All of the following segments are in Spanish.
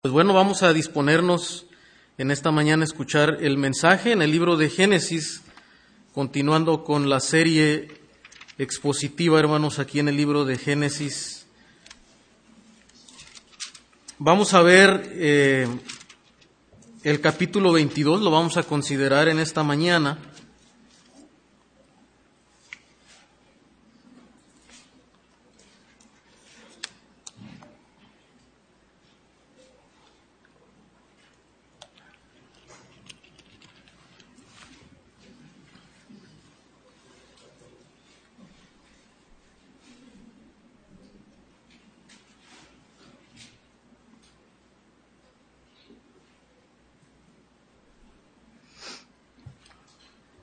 Pues bueno, vamos a disponernos en esta mañana a escuchar el mensaje en el libro de Génesis, continuando con la serie expositiva, hermanos, aquí en el libro de Génesis. Vamos a ver eh, el capítulo 22, lo vamos a considerar en esta mañana.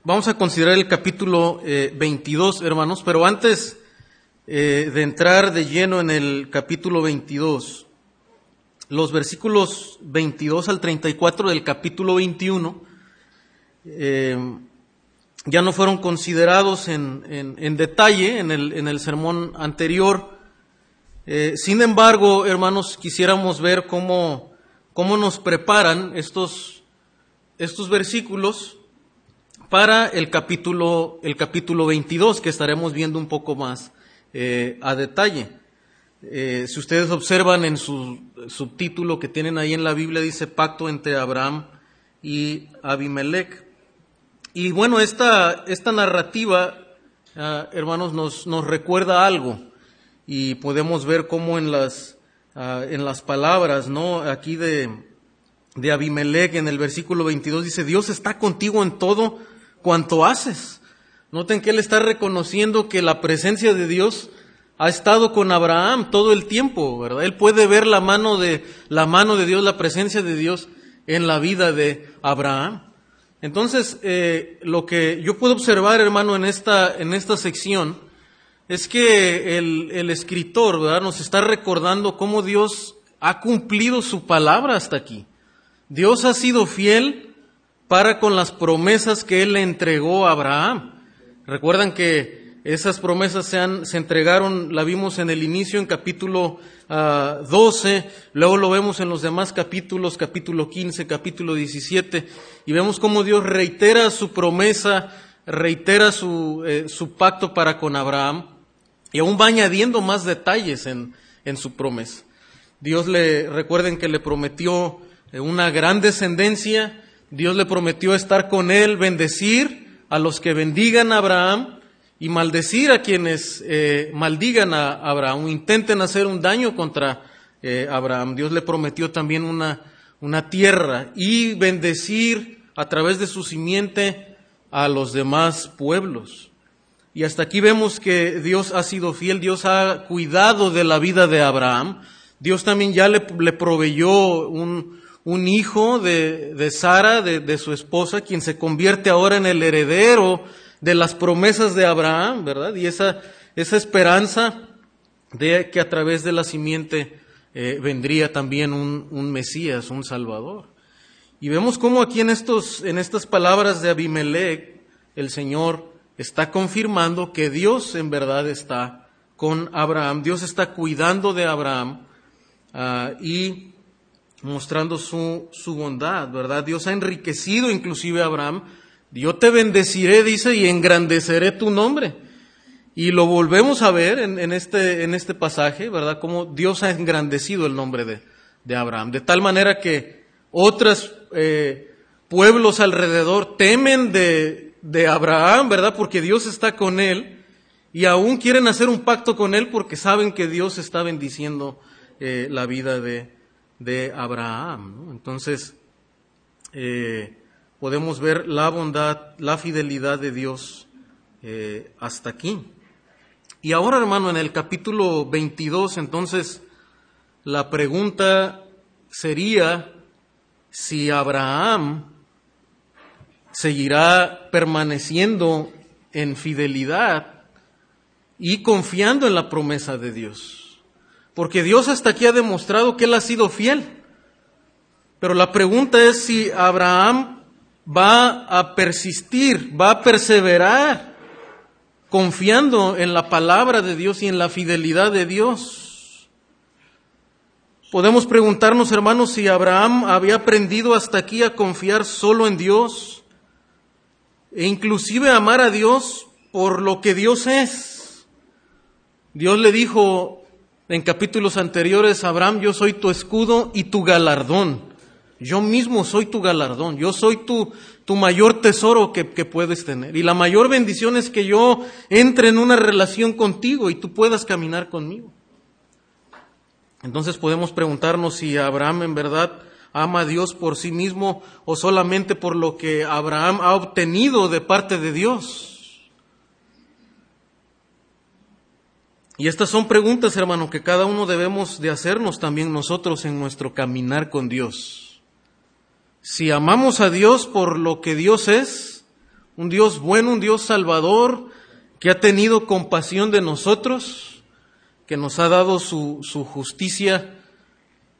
Vamos a considerar el capítulo eh, 22, hermanos, pero antes eh, de entrar de lleno en el capítulo 22, los versículos 22 al 34 del capítulo 21 eh, ya no fueron considerados en, detalle en el, en el, sermón anterior. Eh, sin embargo, hermanos, quisiéramos ver cómo, cómo nos preparan estos, estos versículos para el capítulo, el capítulo 22, que estaremos viendo un poco más eh, a detalle. Eh, si ustedes observan en su subtítulo que tienen ahí en la Biblia, dice pacto entre Abraham y Abimelech. Y bueno, esta, esta narrativa, uh, hermanos, nos, nos, recuerda algo y podemos ver cómo en las, uh, en las palabras, ¿no? Aquí de, de Abimelech, en el versículo 22, dice, Dios está contigo en todo cuanto haces. Noten que él está reconociendo que la presencia de Dios ha estado con Abraham todo el tiempo, ¿verdad? Él puede ver la mano de la mano de Dios, la presencia de Dios en la vida de Abraham. Entonces, eh, lo que yo puedo observar, hermano, en esta en esta sección es que el, el escritor. Nos está recordando cómo Dios ha cumplido su palabra hasta aquí. Dios ha sido fiel para con las promesas que él le entregó a Abraham. Recuerdan que esas promesas se, han, entregaron, la vimos en el inicio en capítulo uh, 12, luego lo vemos en los demás capítulos, capítulo 15, capítulo 17, y vemos cómo Dios reitera su promesa, reitera su, eh, su pacto para con Abraham, y aún va añadiendo más detalles en, en su promesa. Dios le, recuerden que le prometió una gran descendencia, Dios le prometió estar con él, bendecir a los que bendigan a Abraham y maldecir a quienes eh, maldigan a Abraham, intenten hacer un daño contra eh, Abraham. Dios le prometió también una, una tierra y bendecir a través de su simiente a los demás pueblos. Y hasta aquí vemos que Dios ha sido fiel, Dios ha cuidado de la vida de Abraham. Dios también ya le, le proveyó un, un hijo de, de Sara, de, de, su esposa, quien se convierte ahora en el heredero de las promesas de Abraham, ¿verdad? Y esa, esa esperanza de que a través de la simiente eh, vendría también un, un, Mesías, un Salvador. Y vemos cómo aquí en, estos, en estas palabras de Abimelech, el Señor está confirmando que Dios en verdad está con Abraham, Dios está cuidando de Abraham uh, y mostrando su, su bondad, ¿verdad? Dios ha enriquecido inclusive a Abraham. Yo te bendeciré, dice, y engrandeceré tu nombre. Y lo volvemos a ver en, este, en este pasaje, ¿verdad? Como Dios ha engrandecido el nombre de, de Abraham. De tal manera que otros eh, pueblos alrededor temen de, de Abraham, ¿verdad? Porque Dios está con él y aún quieren hacer un pacto con él porque saben que Dios está bendiciendo eh, la vida de, de Abraham. Entonces, eh, podemos ver la bondad, la fidelidad de Dios eh, hasta aquí. Y ahora, hermano, en el capítulo 22, entonces, la pregunta sería si Abraham seguirá permaneciendo en fidelidad y confiando en la promesa de Dios. Porque Dios hasta aquí ha demostrado que Él ha sido fiel. Pero la pregunta es si Abraham va a persistir, va a perseverar, confiando en la palabra de Dios y en la fidelidad de Dios. Podemos preguntarnos, hermanos, si Abraham había aprendido hasta aquí a confiar solo en Dios e inclusive amar a Dios por lo que Dios es. Dios le dijo en capítulos anteriores, Abraham, yo soy tu escudo y tu galardón. Yo mismo soy tu galardón, yo soy tu, tu mayor tesoro que, que, puedes tener. Y la mayor bendición es que yo entre en una relación contigo y tú puedas caminar conmigo. Entonces podemos preguntarnos si Abraham en verdad ama a Dios por sí mismo o solamente por lo que Abraham ha obtenido de parte de Dios. Y estas son preguntas, hermano, que cada uno debemos de hacernos también nosotros en nuestro caminar con Dios. Si amamos a Dios por lo que Dios es, un Dios bueno, un Dios salvador, que ha tenido compasión de nosotros, que nos ha dado su, su, justicia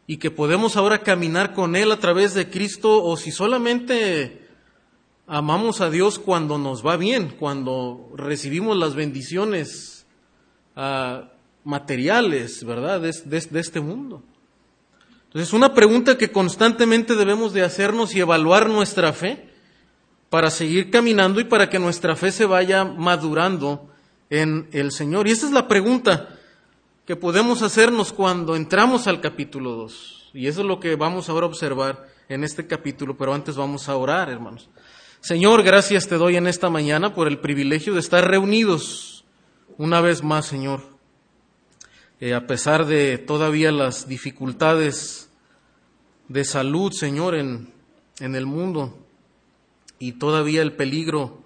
y que podemos ahora caminar con Él a través de Cristo, o si solamente amamos a Dios cuando nos va bien, cuando recibimos las bendiciones uh, materiales, ¿verdad?, de, este mundo. Entonces, una pregunta que constantemente debemos de hacernos y evaluar nuestra fe para seguir caminando y para que nuestra fe se vaya madurando en el Señor. Y esta es la pregunta que podemos hacernos cuando entramos al capítulo 2. Y eso es lo que vamos ahora a observar en este capítulo, pero antes vamos a orar, hermanos. Señor, gracias te doy en esta mañana por el privilegio de estar reunidos una vez más, Señor. Eh, a pesar de todavía las dificultades de salud, Señor, en, en el mundo y todavía el peligro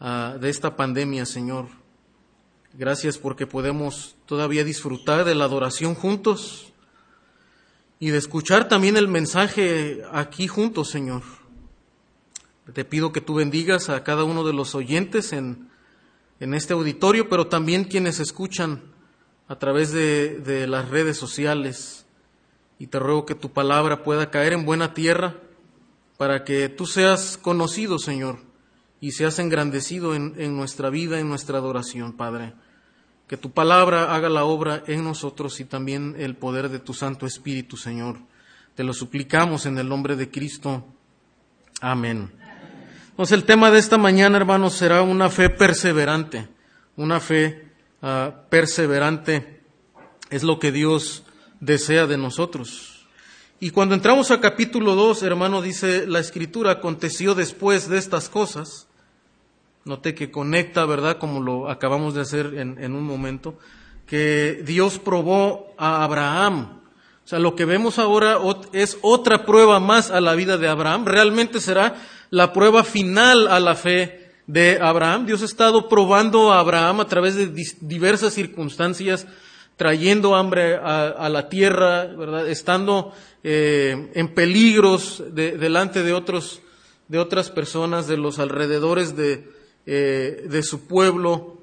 uh, de esta pandemia, Señor. Gracias porque podemos todavía disfrutar de la adoración juntos y de escuchar también el mensaje aquí juntos, Señor. Te pido que tú bendigas a cada uno de los oyentes en, en este auditorio, pero también quienes escuchan a través de, de las redes sociales y te ruego que tu palabra pueda caer en buena tierra para que tú seas conocido, Señor, y seas engrandecido en, en, nuestra vida, en nuestra adoración, Padre. Que tu palabra haga la obra en nosotros y también el poder de tu Santo Espíritu, Señor. Te lo suplicamos en el nombre de Cristo. Amén. Entonces el tema de esta mañana, hermanos, será una fe perseverante. Una fe uh, perseverante es lo que Dios desea de nosotros. Y cuando entramos a capítulo 2, hermano, dice la escritura, aconteció después de estas cosas. Noté que conecta, ¿verdad? Como lo acabamos de hacer en, en un momento, que Dios probó a Abraham. O sea, lo que vemos ahora es otra prueba más a la vida de Abraham. Realmente será la prueba final a la fe de Abraham. Dios ha estado probando a Abraham a través de diversas circunstancias trayendo hambre a, la tierra, ¿verdad? estando eh, en peligros de, delante de, otros, de otras personas, de los alrededores de, eh, de su pueblo,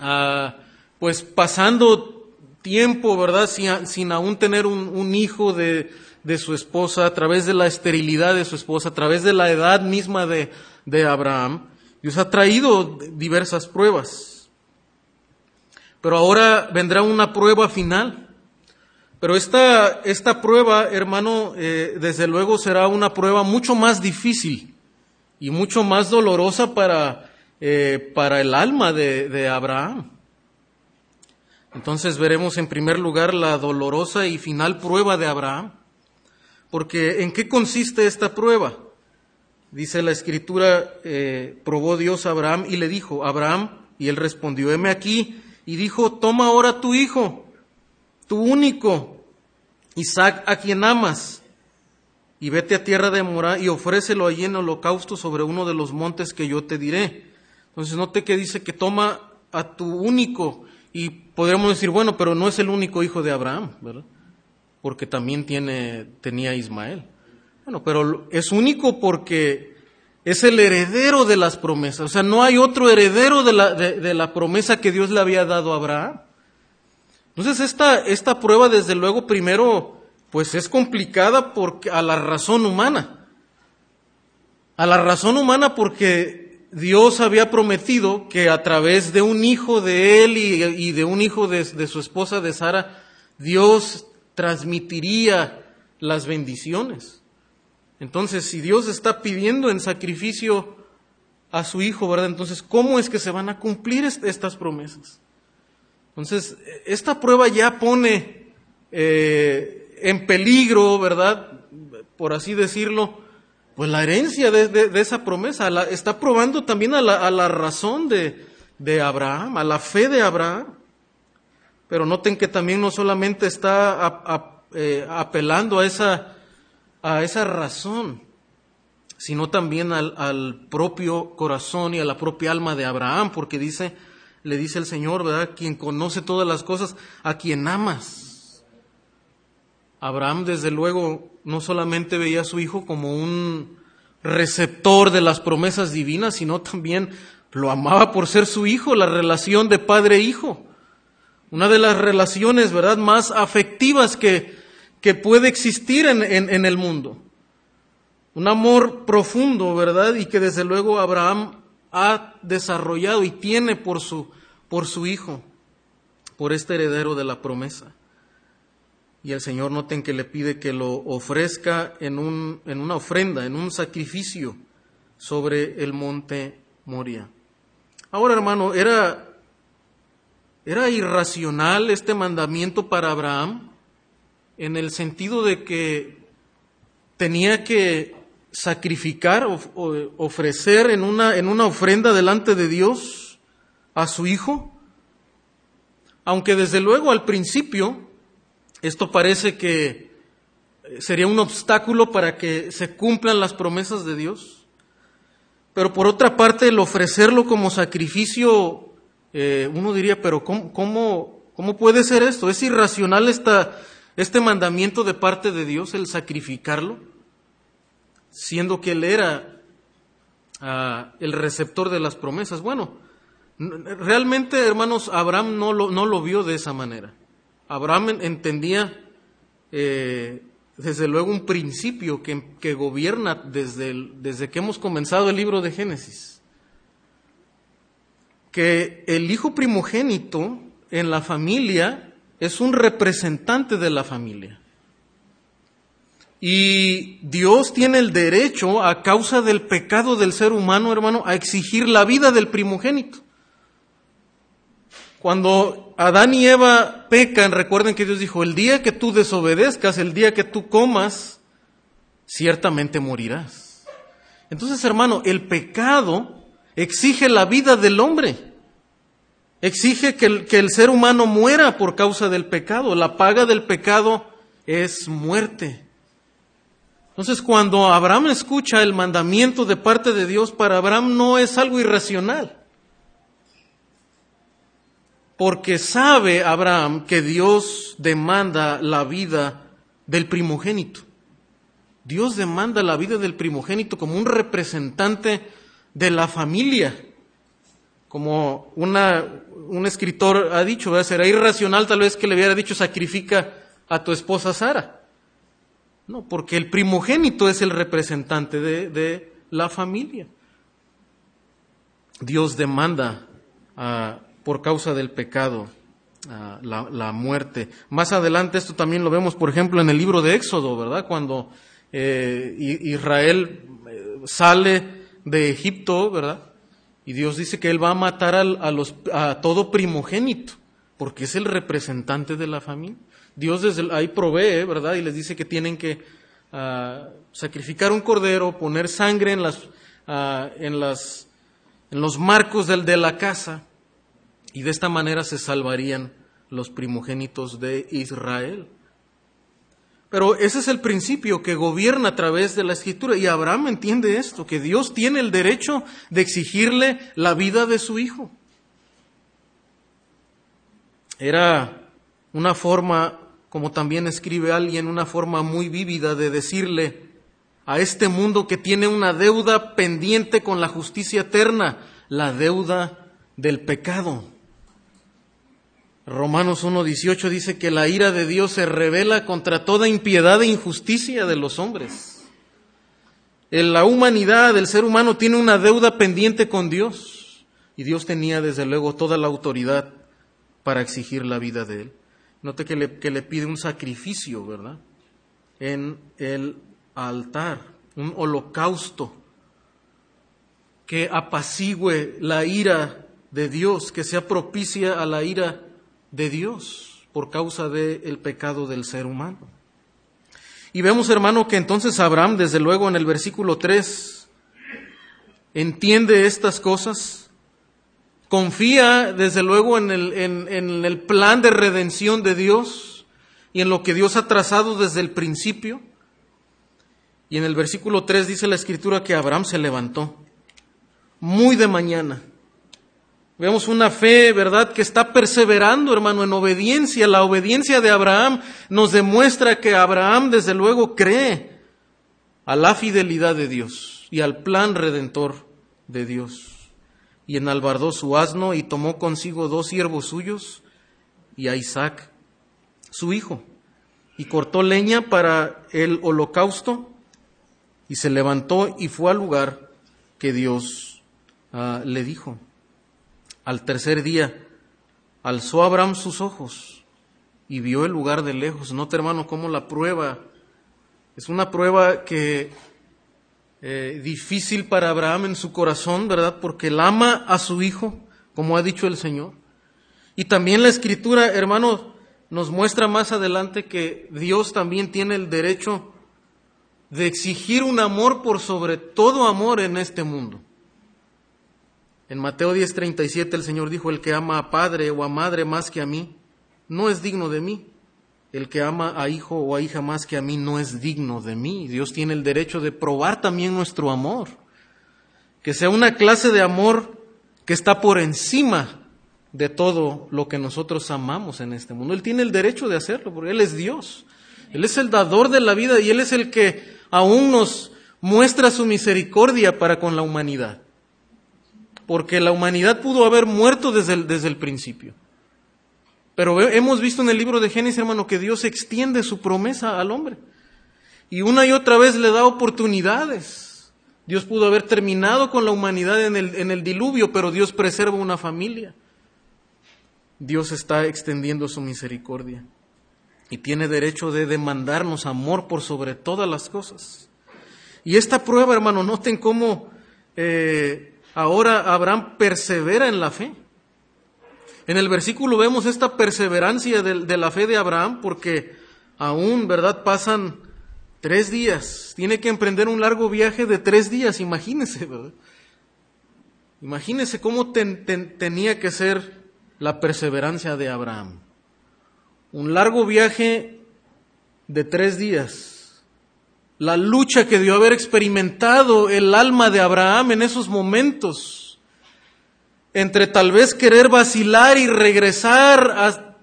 ah, pues pasando tiempo, ¿verdad? Sin, aún tener un hijo de, de, su esposa, a través de la esterilidad de su esposa, a través de la edad misma de, de Abraham. Dios ha traído diversas pruebas. Pero ahora vendrá una prueba final. Pero esta, esta prueba, hermano, eh, desde luego será una prueba mucho más difícil y mucho más dolorosa para, eh, para el alma de, de Abraham. Entonces veremos en primer lugar la dolorosa y final prueba de Abraham. Porque ¿en qué consiste esta prueba? Dice la escritura, eh, probó Dios a Abraham y le dijo, Abraham, y él respondió, heme aquí, y dijo, toma ahora tu hijo, tu único, Isaac, a quien amas, y vete a tierra de Morá y ofrécelo allí en holocausto sobre uno de los montes que yo te diré. Entonces note que dice que toma a tu único, y podríamos decir, bueno, pero no es el único hijo de Abraham, ¿verdad? Porque también tiene, tenía Ismael. Bueno, pero es único porque es el heredero de las promesas. O sea, no hay otro heredero de la, de, la promesa que Dios le había dado a Abraham. Entonces, esta, esta prueba, desde luego, primero, pues es complicada porque, a la razón humana. A la razón humana porque Dios había prometido que a través de un hijo de él y, de un hijo de, su esposa, de Sara, Dios transmitiría las bendiciones. Entonces, si Dios está pidiendo en sacrificio a su hijo, ¿verdad? Entonces, ¿cómo es que se van a cumplir estas promesas? Entonces, esta prueba ya pone eh, en peligro, ¿verdad? Por así decirlo, pues la herencia de, esa promesa. está probando también a la, razón de, de Abraham, a la fe de Abraham. Pero noten que también no solamente está eh, apelando a esa, a esa razón, sino también al, propio corazón y a la propia alma de Abraham, porque dice, le dice el Señor, ¿verdad? Quien conoce todas las cosas, a quien amas. Abraham, desde luego, no solamente veía a su hijo como un receptor de las promesas divinas, sino también lo amaba por ser su hijo, la relación de padre-hijo. Una de las relaciones, ¿verdad?, más afectivas que, que puede existir en, en, el mundo. Un amor profundo, ¿verdad? Y que desde luego Abraham ha desarrollado y tiene por su, por su hijo, por este heredero de la promesa. Y el Señor noten que le pide que lo ofrezca en, un, en una ofrenda, en un sacrificio sobre el monte Moria. Ahora, hermano, era ¿Era irracional este mandamiento para Abraham en el sentido de que tenía que sacrificar, o, ofrecer en una, en una ofrenda delante de Dios a su hijo? Aunque desde luego al principio esto parece que sería un obstáculo para que se cumplan las promesas de Dios. Pero por otra parte, el ofrecerlo como sacrificio eh, uno diría, pero ¿cómo, cómo, puede ser esto? ¿Es irracional esta, este mandamiento de parte de Dios, el sacrificarlo? Siendo que Él era ah, el receptor de las promesas. Bueno, realmente, hermanos, Abraham no lo, no lo vio de esa manera. Abraham entendía, eh, desde luego, un principio que, que gobierna desde, desde que hemos comenzado el libro de Génesis que el hijo primogénito en la familia es un representante de la familia. Y Dios tiene el derecho, a causa del pecado del ser humano, hermano, a exigir la vida del primogénito. Cuando Adán y Eva pecan, recuerden que Dios dijo, el día que tú desobedezcas, el día que tú comas, ciertamente morirás. Entonces, hermano, el pecado exige la vida del hombre. Exige que el, ser humano muera por causa del pecado. La paga del pecado es muerte. Entonces, cuando Abraham escucha el mandamiento de parte de Dios, para Abraham no es algo irracional. Porque sabe Abraham que Dios demanda la vida del primogénito. Dios demanda la vida del primogénito como un representante de la familia. Como una, un escritor ha dicho, será irracional tal vez que le hubiera dicho sacrifica a tu esposa Sara. No, porque el primogénito es el representante de, la familia. Dios demanda ah, por causa del pecado ah, la, muerte. Más adelante esto también lo vemos, por ejemplo, en el libro de Éxodo, ¿verdad? Cuando eh, Israel eh, sale de Egipto, ¿verdad? Y Dios dice que Él va a matar a, los, a todo primogénito, porque es el representante de la familia. Dios desde ahí provee, ¿verdad? Y les dice que tienen que ah, sacrificar un cordero, poner sangre en, las, ah, los marcos de la casa, y de esta manera se salvarían los primogénitos de Israel. Pero ese es el principio que gobierna a través de la escritura. Y Abraham entiende esto, que Dios tiene el derecho de exigirle la vida de su hijo. Era una forma, como también escribe alguien, una forma muy vívida de decirle a este mundo que tiene una deuda pendiente con la justicia eterna, la deuda del pecado. Romanos 1.18 dice que la ira de Dios se revela contra toda impiedad e injusticia de los hombres. La humanidad, el ser humano, tiene una deuda pendiente con Dios. Y Dios tenía desde luego toda la autoridad para exigir la vida de él. Note que le, que le pide un sacrificio, ¿verdad? En el altar, un holocausto que apacigüe la ira de Dios, que sea propicia a la ira de Dios por causa del pecado del ser humano. Y vemos, hermano, que entonces Abraham, desde luego en el versículo 3, entiende estas cosas, confía desde luego en el, en el plan de redención de Dios y en lo que Dios ha trazado desde el principio. Y en el versículo 3 dice la escritura que Abraham se levantó muy de mañana. Vemos una fe, ¿verdad?, que está perseverando, hermano, en obediencia. La obediencia de Abraham nos demuestra que Abraham, desde luego, cree a la fidelidad de Dios y al plan redentor de Dios. Y enalbardó su asno y tomó consigo dos siervos suyos y a Isaac, su hijo, y cortó leña para el holocausto y se levantó y fue al lugar que Dios ah, le dijo. Al tercer día alzó Abraham sus ojos y vio el lugar de lejos. Note, hermano, cómo la prueba es una prueba que eh, difícil para Abraham en su corazón, ¿verdad? Porque él ama a su hijo, como ha dicho el Señor. Y también la escritura, hermano, nos muestra más adelante que Dios también tiene el derecho de exigir un amor por sobre todo amor en este mundo. En Mateo 10:37 el Señor dijo, el que ama a padre o a madre más que a mí, no es digno de mí. El que ama a hijo o a hija más que a mí no es digno de mí. Dios tiene el derecho de probar también nuestro amor. Que sea una clase de amor que está por encima de todo lo que nosotros amamos en este mundo. Él tiene el derecho de hacerlo, porque Él es Dios. Él es el dador de la vida y Él es el que aún nos muestra su misericordia para con la humanidad porque la humanidad pudo haber muerto desde el, desde el principio. Pero hemos visto en el libro de Génesis, hermano, que Dios extiende su promesa al hombre. Y una y otra vez le da oportunidades. Dios pudo haber terminado con la humanidad en el, en el diluvio, pero Dios preserva una familia. Dios está extendiendo su misericordia. Y tiene derecho de demandarnos amor por sobre todas las cosas. Y esta prueba, hermano, noten cómo eh, Ahora Abraham persevera en la fe. En el versículo vemos esta perseverancia de, la fe de Abraham porque aún, ¿verdad? Pasan tres días. Tiene que emprender un largo viaje de tres días, imagínese, ¿verdad? Imagínese cómo tenía que ser la perseverancia de Abraham. Un largo viaje de tres días la lucha que debió haber experimentado el alma de Abraham en esos momentos, entre tal vez querer vacilar y regresar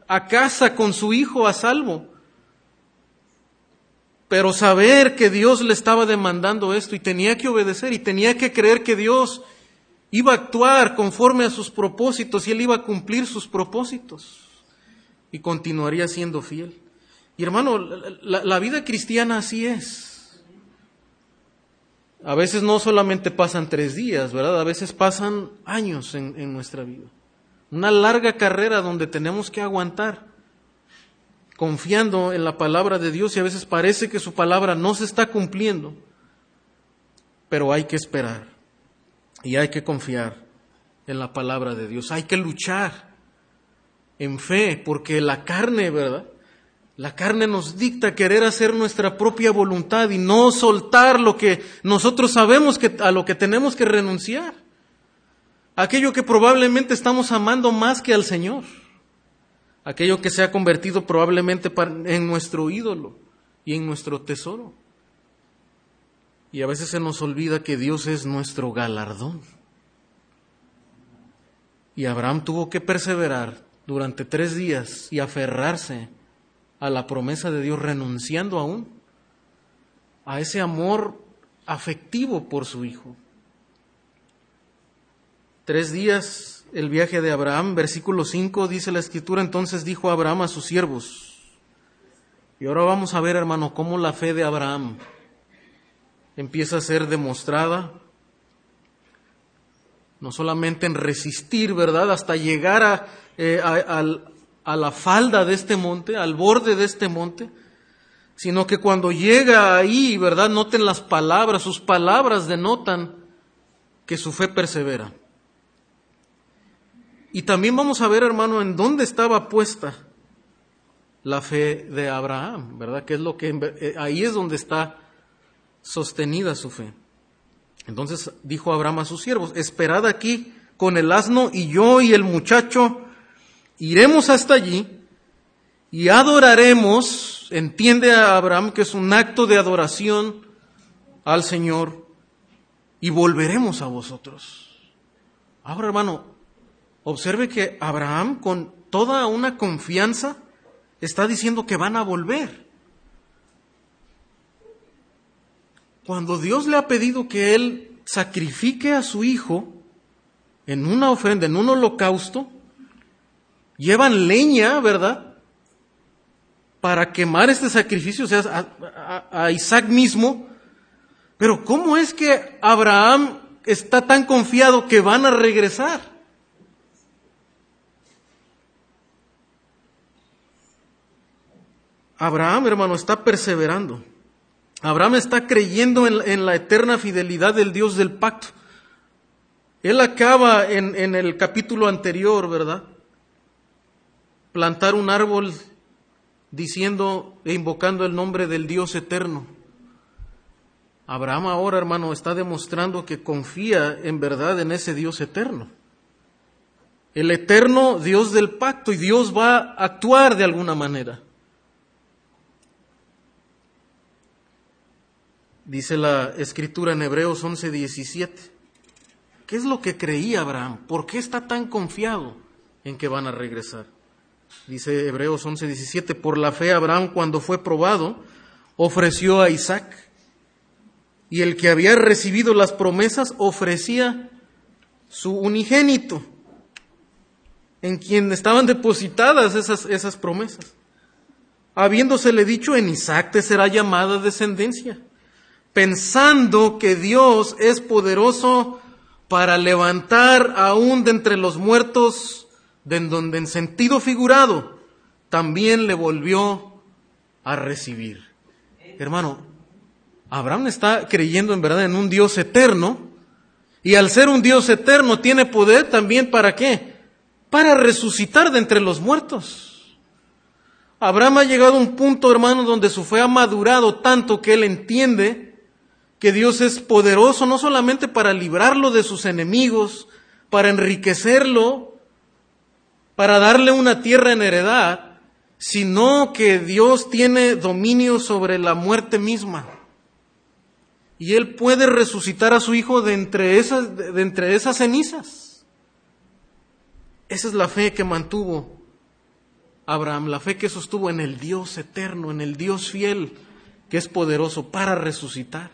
a, casa con su hijo a salvo, pero saber que Dios le estaba demandando esto y tenía que obedecer y tenía que creer que Dios iba a actuar conforme a sus propósitos y él iba a cumplir sus propósitos y continuaría siendo fiel. Y hermano, la vida cristiana así es. A veces no solamente pasan tres días, ¿verdad? A veces pasan años en, nuestra vida. Una larga carrera donde tenemos que aguantar, confiando en la palabra de Dios y a veces parece que su palabra no se está cumpliendo, pero hay que esperar y hay que confiar en la palabra de Dios. Hay que luchar en fe, porque la carne, ¿verdad? La carne nos dicta querer hacer nuestra propia voluntad y no soltar lo que nosotros sabemos que, a lo que tenemos que renunciar. Aquello que probablemente estamos amando más que al Señor. Aquello que se ha convertido probablemente en nuestro ídolo y en nuestro tesoro. Y a veces se nos olvida que Dios es nuestro galardón. Y Abraham tuvo que perseverar durante tres días y aferrarse a la promesa de Dios, renunciando aún a ese amor afectivo por su hijo. Tres días el viaje de Abraham, versículo 5 dice la escritura, entonces dijo Abraham a sus siervos. Y ahora vamos a ver, hermano, cómo la fe de Abraham empieza a ser demostrada, no solamente en resistir, ¿verdad?, hasta llegar a, eh, al, a la falda de este monte, al borde de este monte, sino que cuando llega ahí, ¿verdad? Noten las palabras, sus palabras denotan que su fe persevera. Y también vamos a ver, hermano, en dónde estaba puesta la fe de Abraham, ¿verdad? Que es lo que eh, ahí es donde está sostenida su fe. Entonces dijo Abraham a sus siervos, esperad aquí con el asno y yo y el muchacho iremos hasta allí y adoraremos, entiende a Abraham que es un acto de adoración al Señor y volveremos a vosotros. Ahora hermano, observe que Abraham con toda una confianza está diciendo que van a volver. Cuando Dios le ha pedido que él sacrifique a su hijo en una ofrenda, en un holocausto, llevan leña, ¿verdad? Para quemar este sacrificio, sea, a, Isaac mismo. Pero ¿cómo es que Abraham está tan confiado que van a regresar? Abraham, hermano, está perseverando. Abraham está creyendo en, la eterna fidelidad del Dios del pacto. Él acaba en el capítulo anterior, ¿verdad? Plantar un árbol diciendo e invocando el nombre del Dios eterno. Abraham ahora, hermano, está demostrando que confía en verdad en ese Dios eterno. El eterno Dios del pacto y Dios va a actuar de alguna manera. Dice la escritura en Hebreos 11, 17. ¿Qué es lo que creía Abraham? ¿Por qué está tan confiado en que van a regresar? Dice Hebreos 11, 17. Por la fe Abraham cuando fue probado ofreció a Isaac. Y el que había recibido las promesas ofrecía su unigénito, en quien estaban depositadas esas, esas promesas. Habiéndosele dicho, en Isaac te será llamada descendencia pensando que Dios es poderoso para levantar aún de entre los muertos, de donde en sentido figurado también le volvió a recibir. Hermano, Abraham está creyendo en verdad en un Dios eterno y al ser un Dios eterno tiene poder también para qué? Para resucitar de entre los muertos. Abraham ha llegado a un punto, hermano, donde su fe ha madurado tanto que él entiende que Dios es poderoso no solamente para librarlo de sus enemigos, para enriquecerlo, para darle una tierra en heredad, sino que Dios tiene dominio sobre la muerte misma. Y Él puede resucitar a su hijo de entre esas, de entre esas cenizas. Esa es la fe que mantuvo Abraham, la fe que sostuvo en el Dios eterno, en el Dios fiel, que es poderoso para resucitar.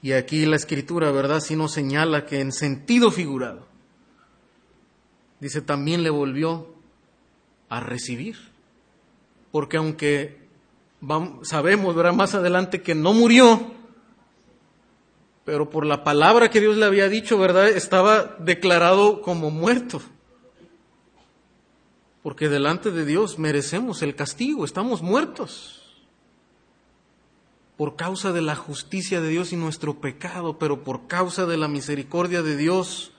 Y aquí la escritura, ¿verdad? Sí nos señala que en sentido figurado, dice, también le volvió a recibir. Porque aunque sabemos, ¿verdad? Más adelante que no murió, pero por la palabra que Dios le había dicho, ¿verdad? Estaba declarado como muerto. Porque delante de Dios merecemos el castigo, estamos muertos por causa de la justicia de Dios y nuestro pecado, pero por causa de la misericordia de Dios,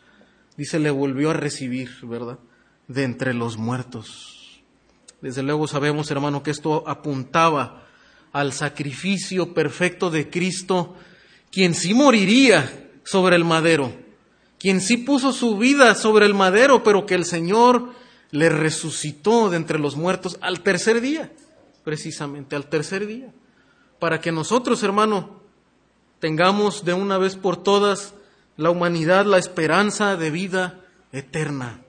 dice, le volvió a recibir, ¿verdad? De entre los muertos. Desde luego sabemos, hermano, que esto apuntaba al sacrificio perfecto de Cristo, quien sí moriría sobre el madero, quien sí puso su vida sobre el madero, pero que el Señor le resucitó de entre los muertos al tercer día, precisamente al tercer día para que nosotros, hermano, tengamos de una vez por todas la humanidad, la esperanza de vida eterna.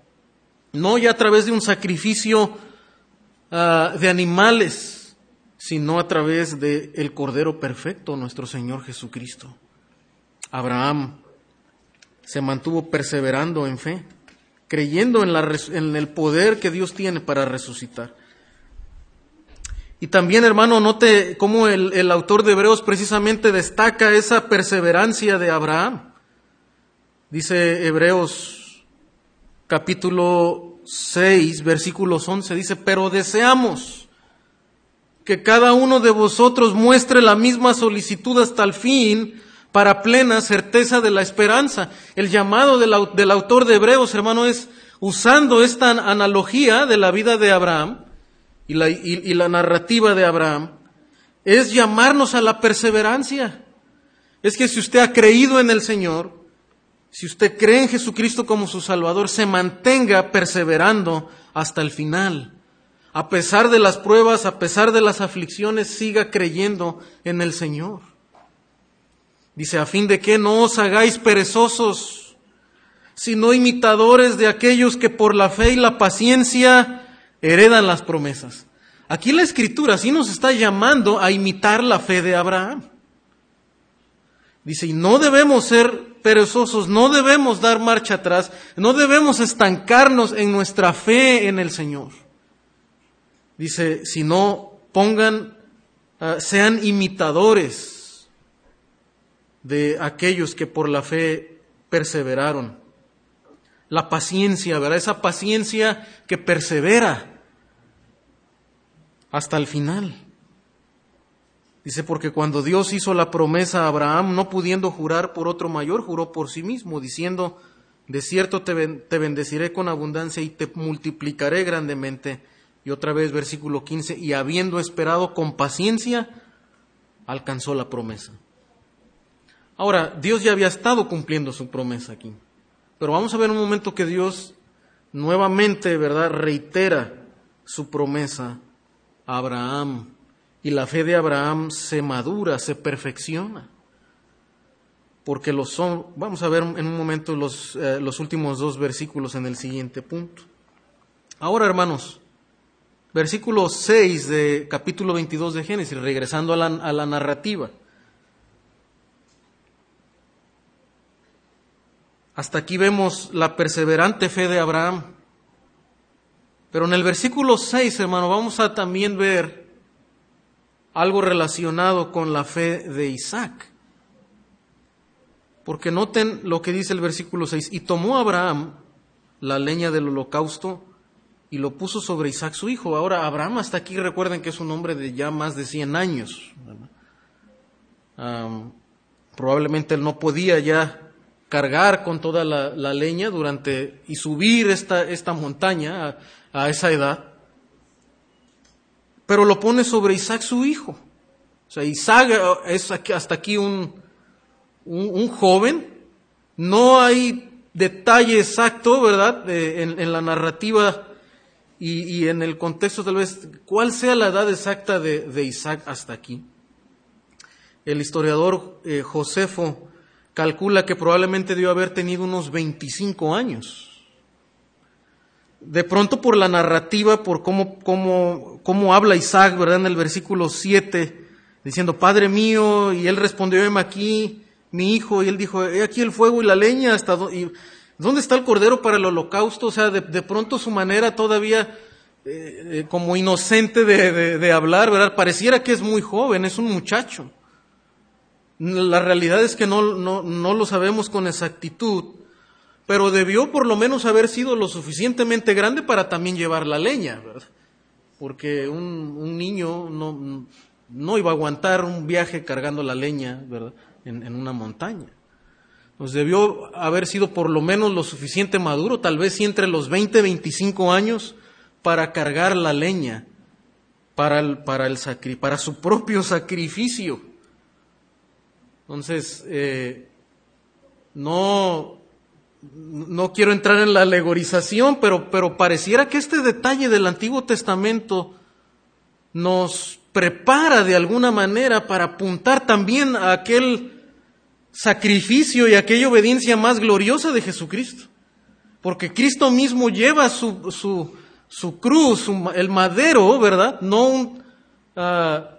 No ya a través de un sacrificio ah, de animales, sino a través del el Cordero Perfecto, nuestro Señor Jesucristo. Abraham se mantuvo perseverando en fe, creyendo en, la, en el poder que Dios tiene para resucitar. Y también, hermano, note cómo el, autor de Hebreos precisamente destaca esa perseverancia de Abraham. Dice Hebreos capítulo 6, versículos 11, dice, pero deseamos que cada uno de vosotros muestre la misma solicitud hasta el fin para plena certeza de la esperanza. El llamado del, del autor de Hebreos, hermano, es usando esta analogía de la vida de Abraham y la, y la narrativa de Abraham, es llamarnos a la perseverancia. Es que si usted ha creído en el Señor, si usted cree en Jesucristo como su Salvador, se mantenga perseverando hasta el final. A pesar de las pruebas, a pesar de las aflicciones, siga creyendo en el Señor. Dice, a fin de que no os hagáis perezosos, sino imitadores de aquellos que por la fe y la paciencia heredan las promesas. Aquí la escritura sí nos está llamando a imitar la fe de Abraham. Dice, y no debemos ser perezosos, no debemos dar marcha atrás, no debemos estancarnos en nuestra fe en el Señor. Dice, si no pongan, ah, sean imitadores de aquellos que por la fe perseveraron. La paciencia, ¿verdad? Esa paciencia que persevera hasta el final. Dice, porque cuando Dios hizo la promesa a Abraham, no pudiendo jurar por otro mayor, juró por sí mismo, diciendo, de cierto te, bendeciré con abundancia y te multiplicaré grandemente. Y otra vez versículo 15, y habiendo esperado con paciencia, alcanzó la promesa. Ahora, Dios ya había estado cumpliendo su promesa aquí. Pero vamos a ver un momento que Dios nuevamente, ¿verdad?, reitera su promesa a Abraham y la fe de Abraham se madura, se perfecciona. Porque los son, vamos a ver en un momento los, eh, los últimos dos versículos en el siguiente punto. Ahora, hermanos, versículo 6 de capítulo 22 de Génesis, regresando a la, a la narrativa. Hasta aquí vemos la perseverante fe de Abraham. Pero en el versículo 6, hermano, vamos a también ver algo relacionado con la fe de Isaac. Porque noten lo que dice el versículo 6, y tomó Abraham la leña del holocausto y lo puso sobre Isaac su hijo. Ahora, Abraham hasta aquí recuerden que es un hombre de ya más de 100 años. probablemente él no podía ya cargar con toda la, leña durante y subir esta, esta montaña a esa edad pero lo pone sobre Isaac su hijo. O sea, Isaac es hasta aquí un, un, joven, no hay detalle exacto, ¿verdad?, en, la narrativa y, en el contexto tal vez, cuál sea la edad exacta de, Isaac hasta aquí. El historiador eh, Josefo calcula que probablemente debió haber tenido unos 25 años de pronto por la narrativa, por cómo, cómo, cómo habla Isaac, ¿verdad? En el versículo 7, diciendo, Padre mío, y él respondió, heme aquí, mi hijo, y él dijo, he aquí el fuego y la leña, hasta ¿dónde está el cordero para el holocausto? O sea, de, pronto su manera todavía eh, eh, como inocente de, hablar, ¿verdad? Pareciera que es muy joven, es un muchacho. La realidad es que no, no lo sabemos con exactitud, pero debió por lo menos haber sido lo suficientemente grande para también llevar la leña, ¿verdad? Porque un, niño no, no, iba a aguantar un viaje cargando la leña, ¿verdad? En, una montaña. Pues debió haber sido por lo menos lo suficiente maduro, tal vez sí entre los 20 y 25 años, para cargar la leña para, el, para, el para su propio sacrificio. Entonces, eh, no, no quiero entrar en la alegorización, pero, pero pareciera que este detalle del Antiguo Testamento nos prepara de alguna manera para apuntar también a aquel sacrificio y aquella obediencia más gloriosa de Jesucristo. Porque Cristo mismo lleva su, su, su cruz, el madero, ¿verdad? No un, ah,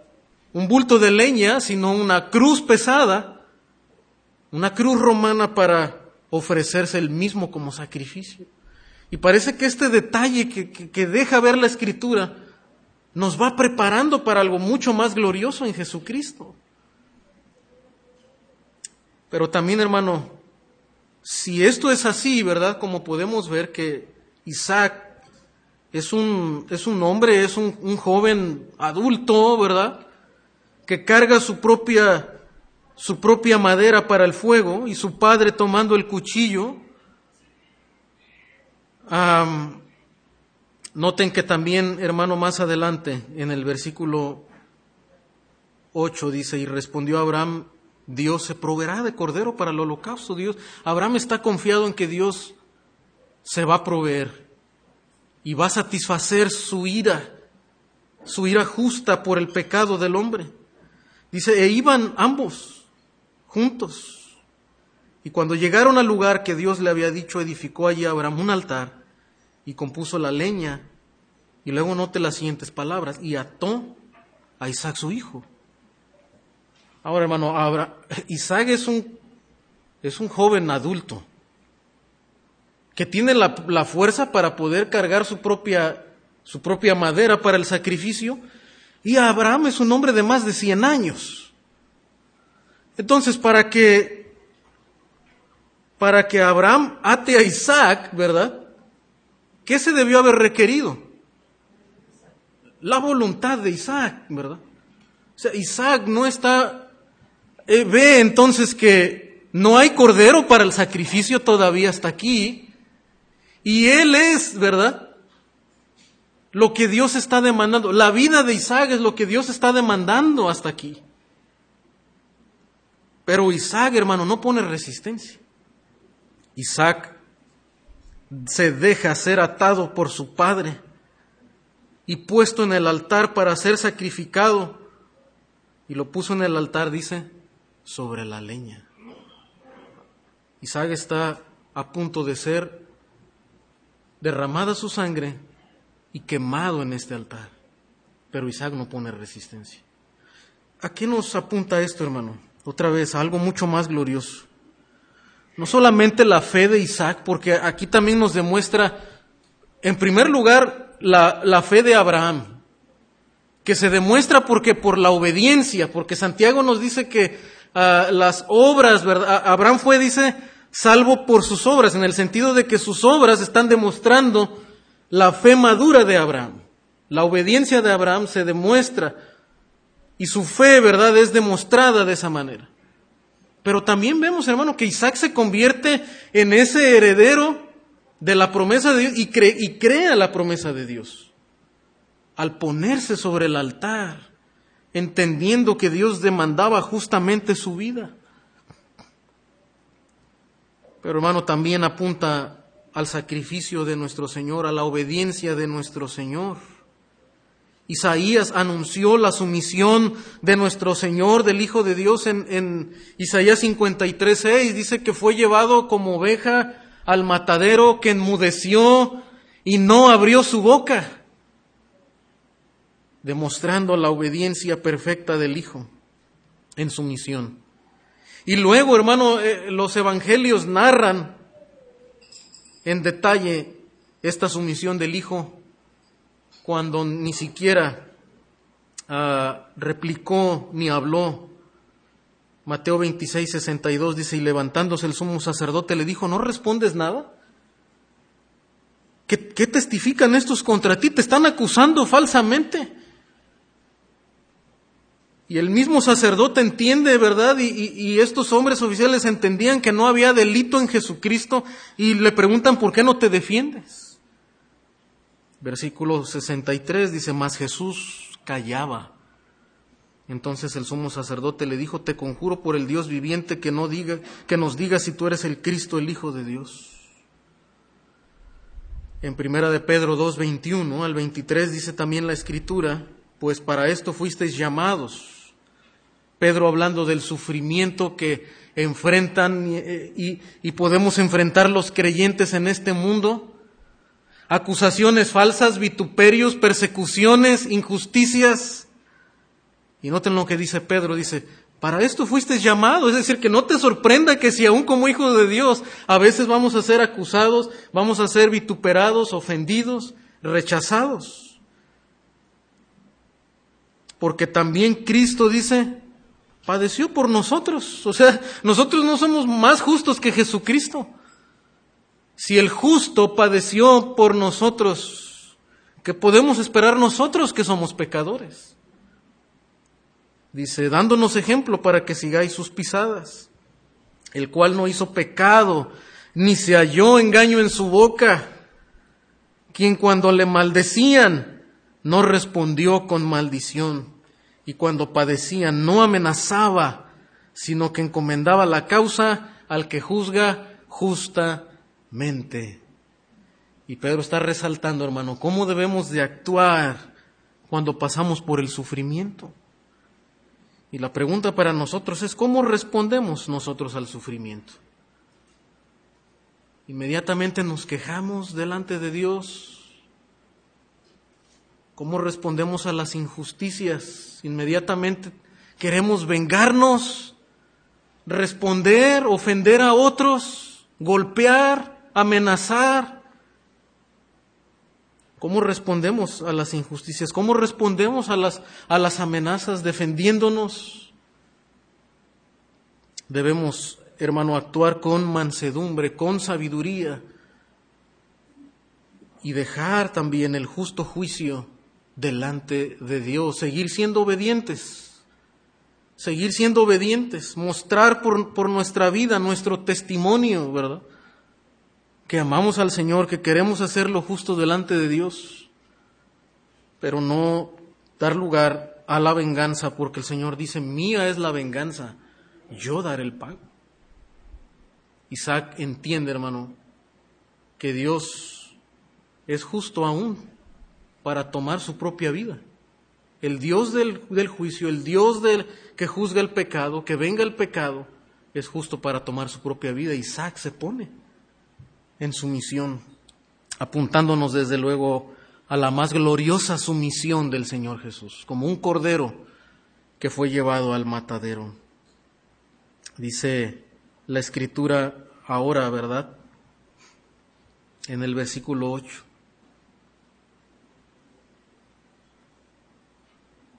un bulto de leña, sino una cruz pesada, una cruz romana para ofrecerse el mismo como sacrificio. Y parece que este detalle que, deja ver la escritura nos va preparando para algo mucho más glorioso en Jesucristo. Pero también, hermano, si esto es así, ¿verdad? Como podemos ver que Isaac es un, es un hombre, es un, un joven adulto, ¿verdad? Que carga su propia, su propia madera para el fuego y su padre tomando el cuchillo. noten que también, hermano, más adelante, en el versículo 8 dice, y respondió Abraham, Dios se proveerá de cordero para el holocausto. Dios, Abraham está confiado en que Dios se va a proveer y va a satisfacer su ira, su ira justa por el pecado del hombre. Dice, e iban ambos juntos. Y cuando llegaron al lugar que Dios le había dicho, edificó allí Abraham un altar y compuso la leña. Y luego note las siguientes palabras, y ató a Isaac su hijo. Ahora, hermano, Isaac es un, es un joven adulto que tiene la, la, fuerza para poder cargar su propia, su propia madera para el sacrificio, y Abraham es un hombre de más de 100 años. Entonces, para que, para que Abraham ate a Isaac, ¿verdad? ¿Qué se debió haber requerido? La voluntad de Isaac, ¿verdad? O sea, Isaac no está eh, ve entonces que no hay cordero para el sacrificio todavía hasta aquí. Y él es, ¿verdad? Lo que Dios está demandando. La vida de Isaac es lo que Dios está demandando hasta aquí. Pero Isaac, hermano, no pone resistencia. Isaac se deja ser atado por su padre y puesto en el altar para ser sacrificado. Y lo puso en el altar, dice, sobre la leña. Isaac está a punto de ser derramada su sangre y quemado en este altar. Pero Isaac no pone resistencia. ¿A qué nos apunta esto, hermano? Otra vez, a algo mucho más glorioso. No solamente la fe de Isaac, porque aquí también nos demuestra, en primer lugar, la, la fe de Abraham, que se demuestra porque por la obediencia, porque Santiago nos dice que las obras, ¿verdad? Abraham fue, dice, salvo por sus obras, en el sentido de que sus obras están demostrando la fe madura de Abraham. La obediencia de Abraham se demuestra y su fe, ¿verdad?, es demostrada de esa manera. Pero también vemos, hermano, que Isaac se convierte en ese heredero de la promesa de Dios y, y crea la promesa de Dios. Al ponerse sobre el altar, entendiendo que Dios demandaba justamente su vida. Pero hermano, también apunta al sacrificio de nuestro Señor, a la obediencia de nuestro Señor. Isaías anunció la sumisión de nuestro Señor, del Hijo de Dios, en, en Isaías 53.6. Dice que fue llevado como oveja al matadero, que enmudeció y no abrió su boca demostrando la obediencia perfecta del Hijo en su misión. Y luego, hermano, eh, los evangelios narran en detalle esta sumisión del Hijo cuando ni siquiera ah, replicó ni habló. Mateo 26, 62 dice, y levantándose el sumo sacerdote le dijo, ¿no respondes nada? ¿Qué, ¿Qué, testifican estos contra ti? Te están acusando falsamente. Y el mismo sacerdote entiende, ¿verdad? Y, estos hombres oficiales entendían que no había delito en Jesucristo y le preguntan, ¿por qué no te defiendes? Versículo 63 dice, más Jesús callaba. Entonces el sumo sacerdote le dijo, te conjuro por el Dios viviente que no diga, que nos diga si tú eres el Cristo, el Hijo de Dios. En primera de Pedro 2, 21 al 23 dice también la escritura, pues para esto fuisteis llamados Pedro hablando del sufrimiento que enfrentan y, y, podemos enfrentar los creyentes en este mundo. Acusaciones falsas, vituperios, persecuciones, injusticias. Y noten lo que dice Pedro, dice, para esto fuiste llamado, es decir, que no te sorprenda que si aún como hijo de Dios a veces vamos a ser acusados, vamos a ser vituperados, ofendidos, rechazados. Porque también Cristo dice, padeció por nosotros. O sea, nosotros no somos más justos que Jesucristo. Si el justo padeció por nosotros, que podemos esperar nosotros que somos pecadores. Dice, dándonos ejemplo para que sigáis sus pisadas, el cual no hizo pecado, ni se halló engaño en su boca, quien cuando le maldecían no respondió con maldición, y cuando padecían no amenazaba, sino que encomendaba la causa al que juzga justamente. Y Pedro está resaltando, hermano, cómo debemos de actuar cuando pasamos por el sufrimiento. Y la pregunta para nosotros es, ¿cómo respondemos nosotros al sufrimiento? Inmediatamente nos quejamos delante de Dios. ¿Cómo respondemos a las injusticias? Inmediatamente queremos vengarnos, responder, ofender a otros, golpear, amenazar. ¿Cómo respondemos a las injusticias? ¿Cómo respondemos a las, a las amenazas defendiéndonos? Debemos, hermano, actuar con mansedumbre, con sabiduría y dejar también el justo juicio delante de Dios, seguir siendo obedientes, seguir siendo obedientes, mostrar por, por nuestra vida nuestro testimonio, ¿verdad? Que amamos al Señor, que queremos hacer lo justo delante de Dios, pero no dar lugar a la venganza, porque el Señor dice, mía es la venganza, yo daré el pago. Isaac entiende, hermano, que Dios es justo aún para tomar su propia vida. El Dios del, del juicio, el Dios del, que juzga el pecado, que venga el pecado, es justo para tomar su propia vida. Isaac se pone en su misión, apuntándonos desde luego a la más gloriosa sumisión del Señor Jesús, como un cordero que fue llevado al matadero. Dice la escritura ahora, ¿verdad? En el versículo 8.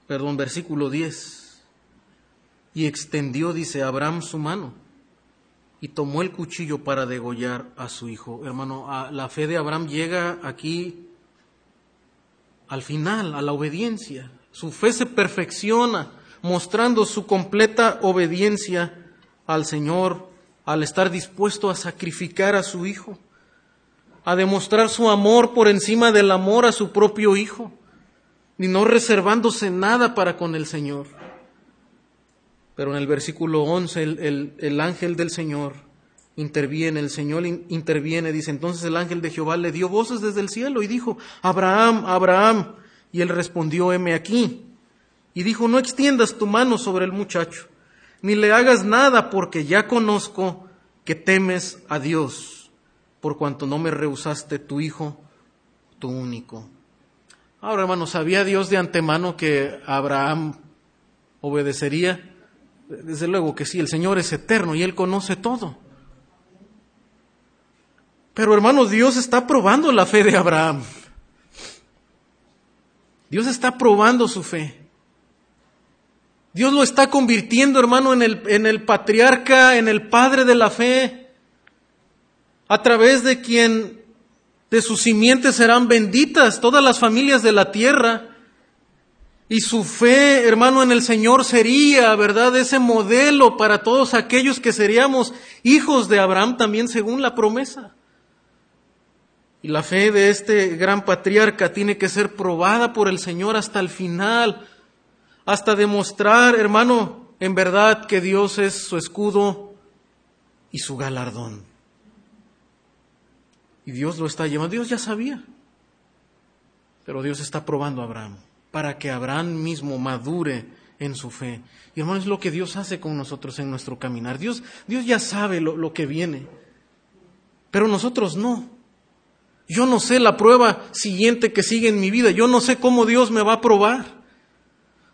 Perdón, versículo 10. Y extendió, dice Abraham, su mano y tomó el cuchillo para degollar a su hijo. Hermano, la fe de Abraham llega aquí al final, a la obediencia. Su fe se perfecciona mostrando su completa obediencia al Señor al estar dispuesto a sacrificar a su hijo, a demostrar su amor por encima del amor a su propio hijo, ni no reservándose nada para con el Señor. Pero en el versículo 11 el, el, ángel del Señor interviene, el Señor interviene, dice, entonces el ángel de Jehová le dio voces desde el cielo y dijo, Abraham, Abraham. Y él respondió, heme aquí. Y dijo, no extiendas tu mano sobre el muchacho, ni le hagas nada, porque ya conozco que temes a Dios, por cuanto no me rehusaste tu hijo, tu único. Ahora, hermano, ¿sabía Dios de antemano que Abraham obedecería? Desde luego que sí, el Señor es eterno y Él conoce todo. Pero hermanos, Dios está probando la fe de Abraham. Dios está probando su fe. Dios lo está convirtiendo, hermano, en el, en el patriarca, en el padre de la fe, a través de quien de sus simientes serán benditas todas las familias de la tierra. Y su fe, hermano, en el Señor sería, ¿verdad?, ese modelo para todos aquellos que seríamos hijos de Abraham también según la promesa. Y la fe de este gran patriarca tiene que ser probada por el Señor hasta el final, hasta demostrar, hermano, en verdad que Dios es su escudo y su galardón. Y Dios lo está llevando. Dios ya sabía, pero Dios está probando a Abraham para que Abraham mismo madure en su fe. Y hermano, es lo que Dios hace con nosotros en nuestro caminar. Dios, Dios ya sabe lo, lo que viene, pero nosotros no. Yo no sé la prueba siguiente que sigue en mi vida. Yo no sé cómo Dios me va a probar.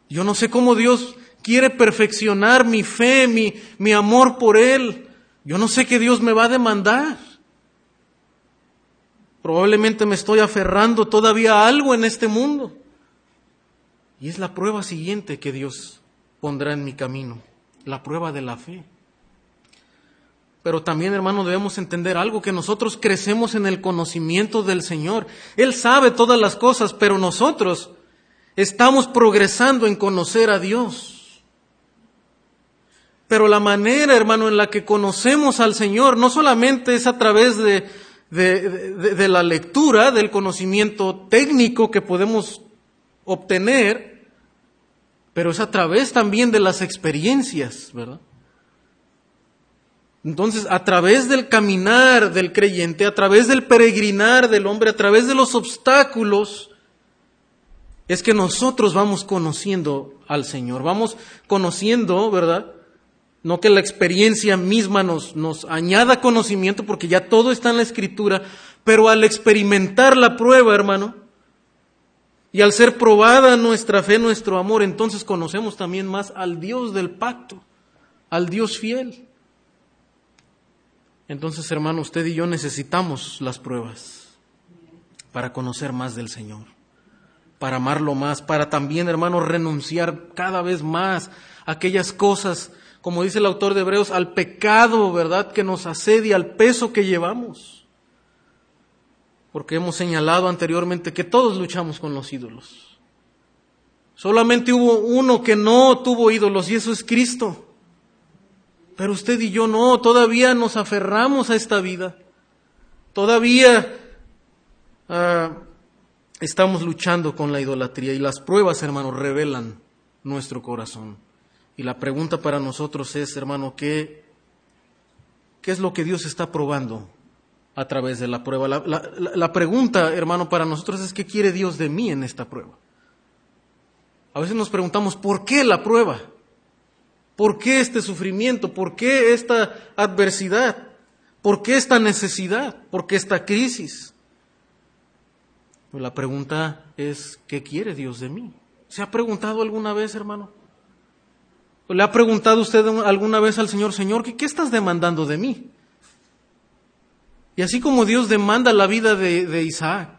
Yo no sé cómo Dios quiere perfeccionar mi fe, mi, mi amor por Él. Yo no sé qué Dios me va a demandar. Probablemente me estoy aferrando todavía a algo en este mundo. Y es la prueba siguiente que Dios pondrá en mi camino, la prueba de la fe. Pero también, hermano, debemos entender algo, que nosotros crecemos en el conocimiento del Señor. Él sabe todas las cosas, pero nosotros estamos progresando en conocer a Dios. Pero la manera, hermano, en la que conocemos al Señor no solamente es a través de, de, la lectura, del conocimiento técnico que podemos obtener, pero es a través también de las experiencias, ¿verdad? Entonces, a través del caminar del creyente, a través del peregrinar del hombre, a través de los obstáculos, es que nosotros vamos conociendo al Señor, vamos conociendo, ¿verdad? No que la experiencia misma nos, nos añada conocimiento, porque ya todo está en la Escritura, pero al experimentar la prueba, hermano, y al ser probada nuestra fe, nuestro amor, entonces conocemos también más al Dios del pacto, al Dios fiel. Entonces, hermano, usted y yo necesitamos las pruebas para conocer más del Señor, para amarlo más, para también, hermano, renunciar cada vez más a aquellas cosas, como dice el autor de Hebreos, al pecado, ¿verdad?, que nos asedia, al peso que llevamos. Porque hemos señalado anteriormente que todos luchamos con los ídolos. Solamente hubo uno que no tuvo ídolos y eso es Cristo. Pero usted y yo no, todavía nos aferramos a esta vida. Todavía ah, estamos luchando con la idolatría y las pruebas, hermano, revelan nuestro corazón. Y la pregunta para nosotros es, hermano, ¿qué, qué es lo que Dios está probando a través de la prueba? La, la pregunta, hermano, para nosotros es, ¿qué quiere Dios de mí en esta prueba? A veces nos preguntamos, ¿por qué la prueba? ¿Por qué este sufrimiento? ¿Por qué esta adversidad? ¿Por qué esta necesidad? ¿Por qué esta crisis? Pues la pregunta es, ¿qué quiere Dios de mí? ¿Se ha preguntado alguna vez, hermano? ¿Le ha preguntado usted alguna vez al Señor, Señor, ¿qué, estás demandando de mí? Y así como Dios demanda la vida de Isaac,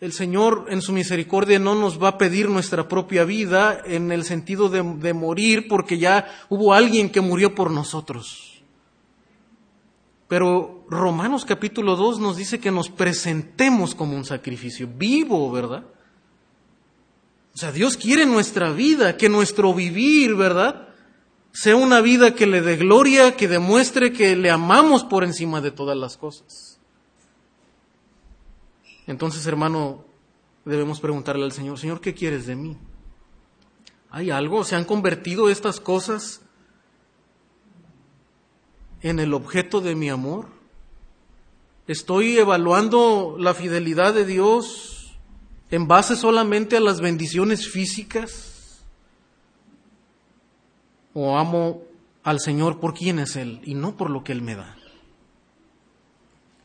El Señor en su misericordia no nos va a pedir nuestra propia vida en el sentido de, morir porque ya hubo alguien que murió por nosotros. Pero Romanos capítulo 2 nos dice que nos presentemos como un sacrificio vivo, ¿verdad? O sea, Dios quiere nuestra vida, que nuestro vivir, ¿verdad? Sea una vida que le dé gloria, que demuestre que le amamos por encima de todas las cosas. Entonces, hermano, debemos preguntarle al Señor, Señor, ¿qué quieres de mí? ¿Hay algo? ¿Se han convertido estas cosas en el objeto de mi amor? ¿Estoy evaluando la fidelidad de Dios en base solamente a las bendiciones físicas? ¿O amo al Señor por quién es Él y no por lo que Él me da?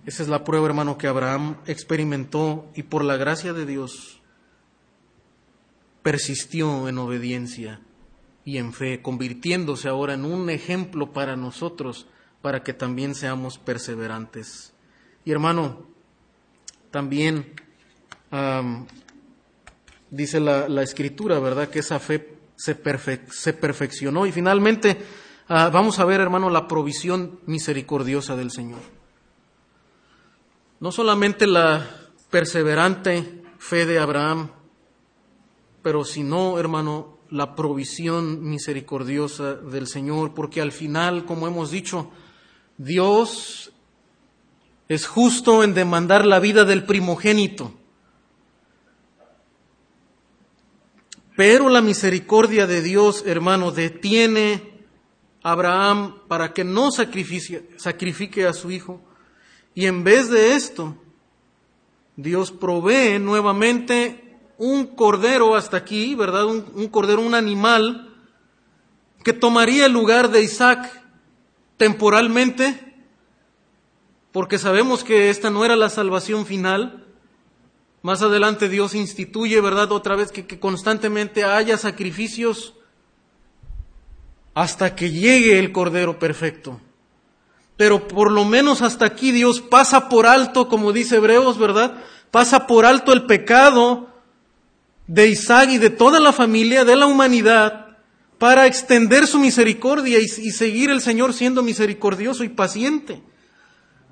Esa es la prueba, hermano, que Abraham experimentó y por la gracia de Dios persistió en obediencia y en fe, convirtiéndose ahora en un ejemplo para nosotros, para que también seamos perseverantes. Y hermano, también dice la, escritura, ¿verdad? Que esa fe se, se perfeccionó. Y finalmente ah, vamos a ver, hermano, la provisión misericordiosa del Señor. No solamente la perseverante fe de Abraham, pero sino, hermano, la provisión misericordiosa del Señor, porque al final, como hemos dicho, Dios es justo en demandar la vida del primogénito. Pero la misericordia de Dios, hermano, detiene a Abraham para que no sacrifique, a su hijo y en vez de esto, Dios provee nuevamente un cordero hasta aquí, ¿verdad? Un, cordero, un animal que tomaría el lugar de Isaac temporalmente, porque sabemos que esta no era la salvación final. Más adelante Dios instituye, ¿verdad? Otra vez que constantemente haya sacrificios hasta que llegue el Cordero perfecto. Pero por lo menos hasta aquí Dios pasa por alto, como dice Hebreos, ¿verdad? Pasa por alto el pecado de Isaac y de toda la familia, de la humanidad, para extender su misericordia y, y seguir el Señor siendo misericordioso y paciente.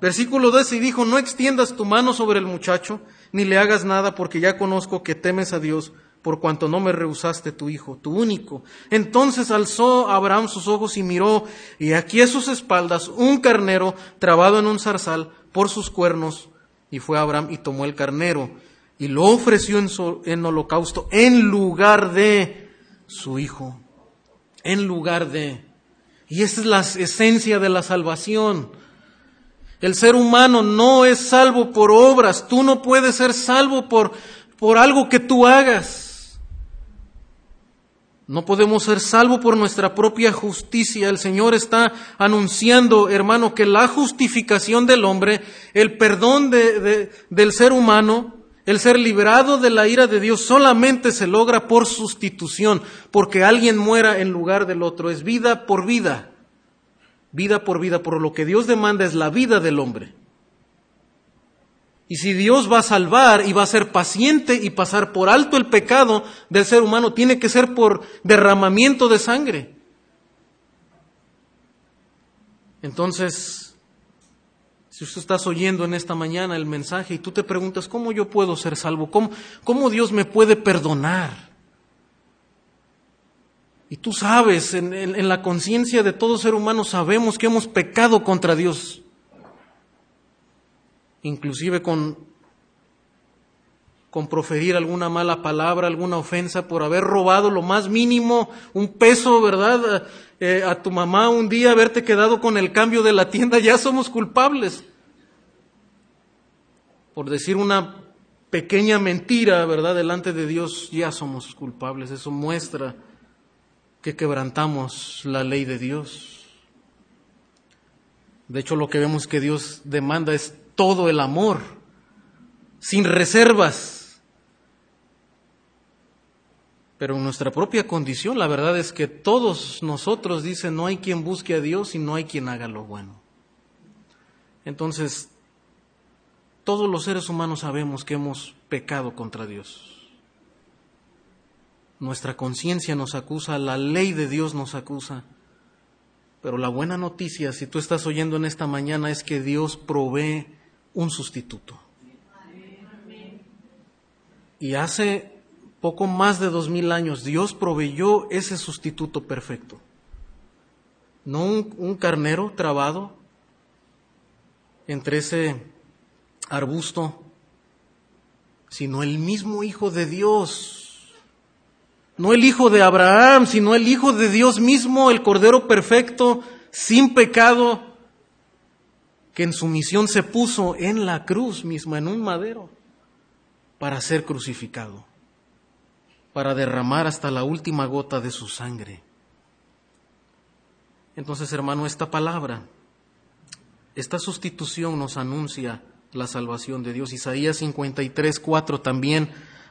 Versículo 12 y dijo, no extiendas tu mano sobre el muchacho, ni le hagas nada, porque ya conozco que temes a Dios, por cuanto no me rehusaste tu hijo, tu único. Entonces alzó Abraham sus ojos y miró, y aquí a sus espaldas un carnero trabado en un zarzal por sus cuernos, y fue Abraham y tomó el carnero, y lo ofreció en, en holocausto en lugar de su hijo, en lugar de. Y esa es la esencia de la salvación el ser humano no es salvo por obras. Tú no puedes ser salvo por, por algo que tú hagas. No podemos ser salvo por nuestra propia justicia. El Señor está anunciando, hermano, que la justificación del hombre, el perdón de, del ser humano, el ser librado de la ira de Dios solamente se logra por sustitución, porque alguien muera en lugar del otro. Es vida por vida vida por vida, por lo que Dios demanda es la vida del hombre. Y si Dios va a salvar y va a ser paciente y pasar por alto el pecado del ser humano, tiene que ser por derramamiento de sangre. Entonces, si usted estás oyendo en esta mañana el mensaje y tú te preguntas, ¿cómo yo puedo ser salvo? ¿Cómo, cómo Dios me puede perdonar? Y tú sabes, en, la conciencia de todo ser humano sabemos que hemos pecado contra Dios. Inclusive con, con proferir alguna mala palabra, alguna ofensa, por haber robado lo más mínimo, un peso, ¿verdad? Eh, a tu mamá un día, haberte quedado con el cambio de la tienda, ya somos culpables. Por decir una pequeña mentira, ¿verdad? Delante de Dios, ya somos culpables. Eso muestra que quebrantamos la ley de Dios. De hecho, lo que vemos que Dios demanda es todo el amor, sin reservas. Pero en nuestra propia condición, la verdad es que todos nosotros dicen, no hay quien busque a Dios y no hay quien haga lo bueno. Entonces, todos los seres humanos sabemos que hemos pecado contra Dios. Nuestra conciencia nos acusa, la ley de Dios nos acusa. Pero la buena noticia, si tú estás oyendo en esta mañana, es que Dios provee un sustituto. Y hace poco más de dos mil años Dios proveyó ese sustituto perfecto. No un, un carnero trabado entre ese arbusto, sino el mismo Hijo de Dios no el hijo de Abraham, sino el hijo de Dios mismo, el Cordero perfecto, sin pecado, que en su misión se puso en la cruz misma, en un madero, para ser crucificado, para derramar hasta la última gota de su sangre. Entonces, hermano, esta palabra, esta sustitución nos anuncia la salvación de Dios. Isaías 53, 4 también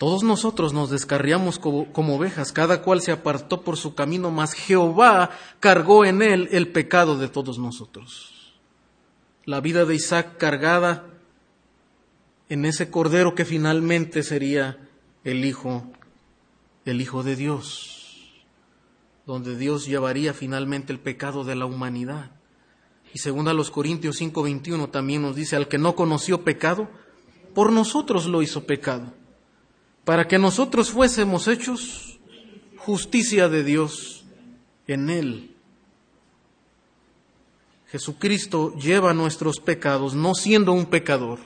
Todos nosotros nos descarriamos como, ovejas, cada cual se apartó por su camino, mas Jehová cargó en él el pecado de todos nosotros. La vida de Isaac cargada en ese cordero que finalmente sería el hijo, el hijo de Dios, donde Dios llevaría finalmente el pecado de la humanidad. Y según a los Corintios 5:21 también nos dice, al que no conoció pecado, por nosotros lo hizo pecado para que nosotros fuésemos hechos justicia de Dios en Él. Jesucristo lleva nuestros pecados, no siendo un pecador,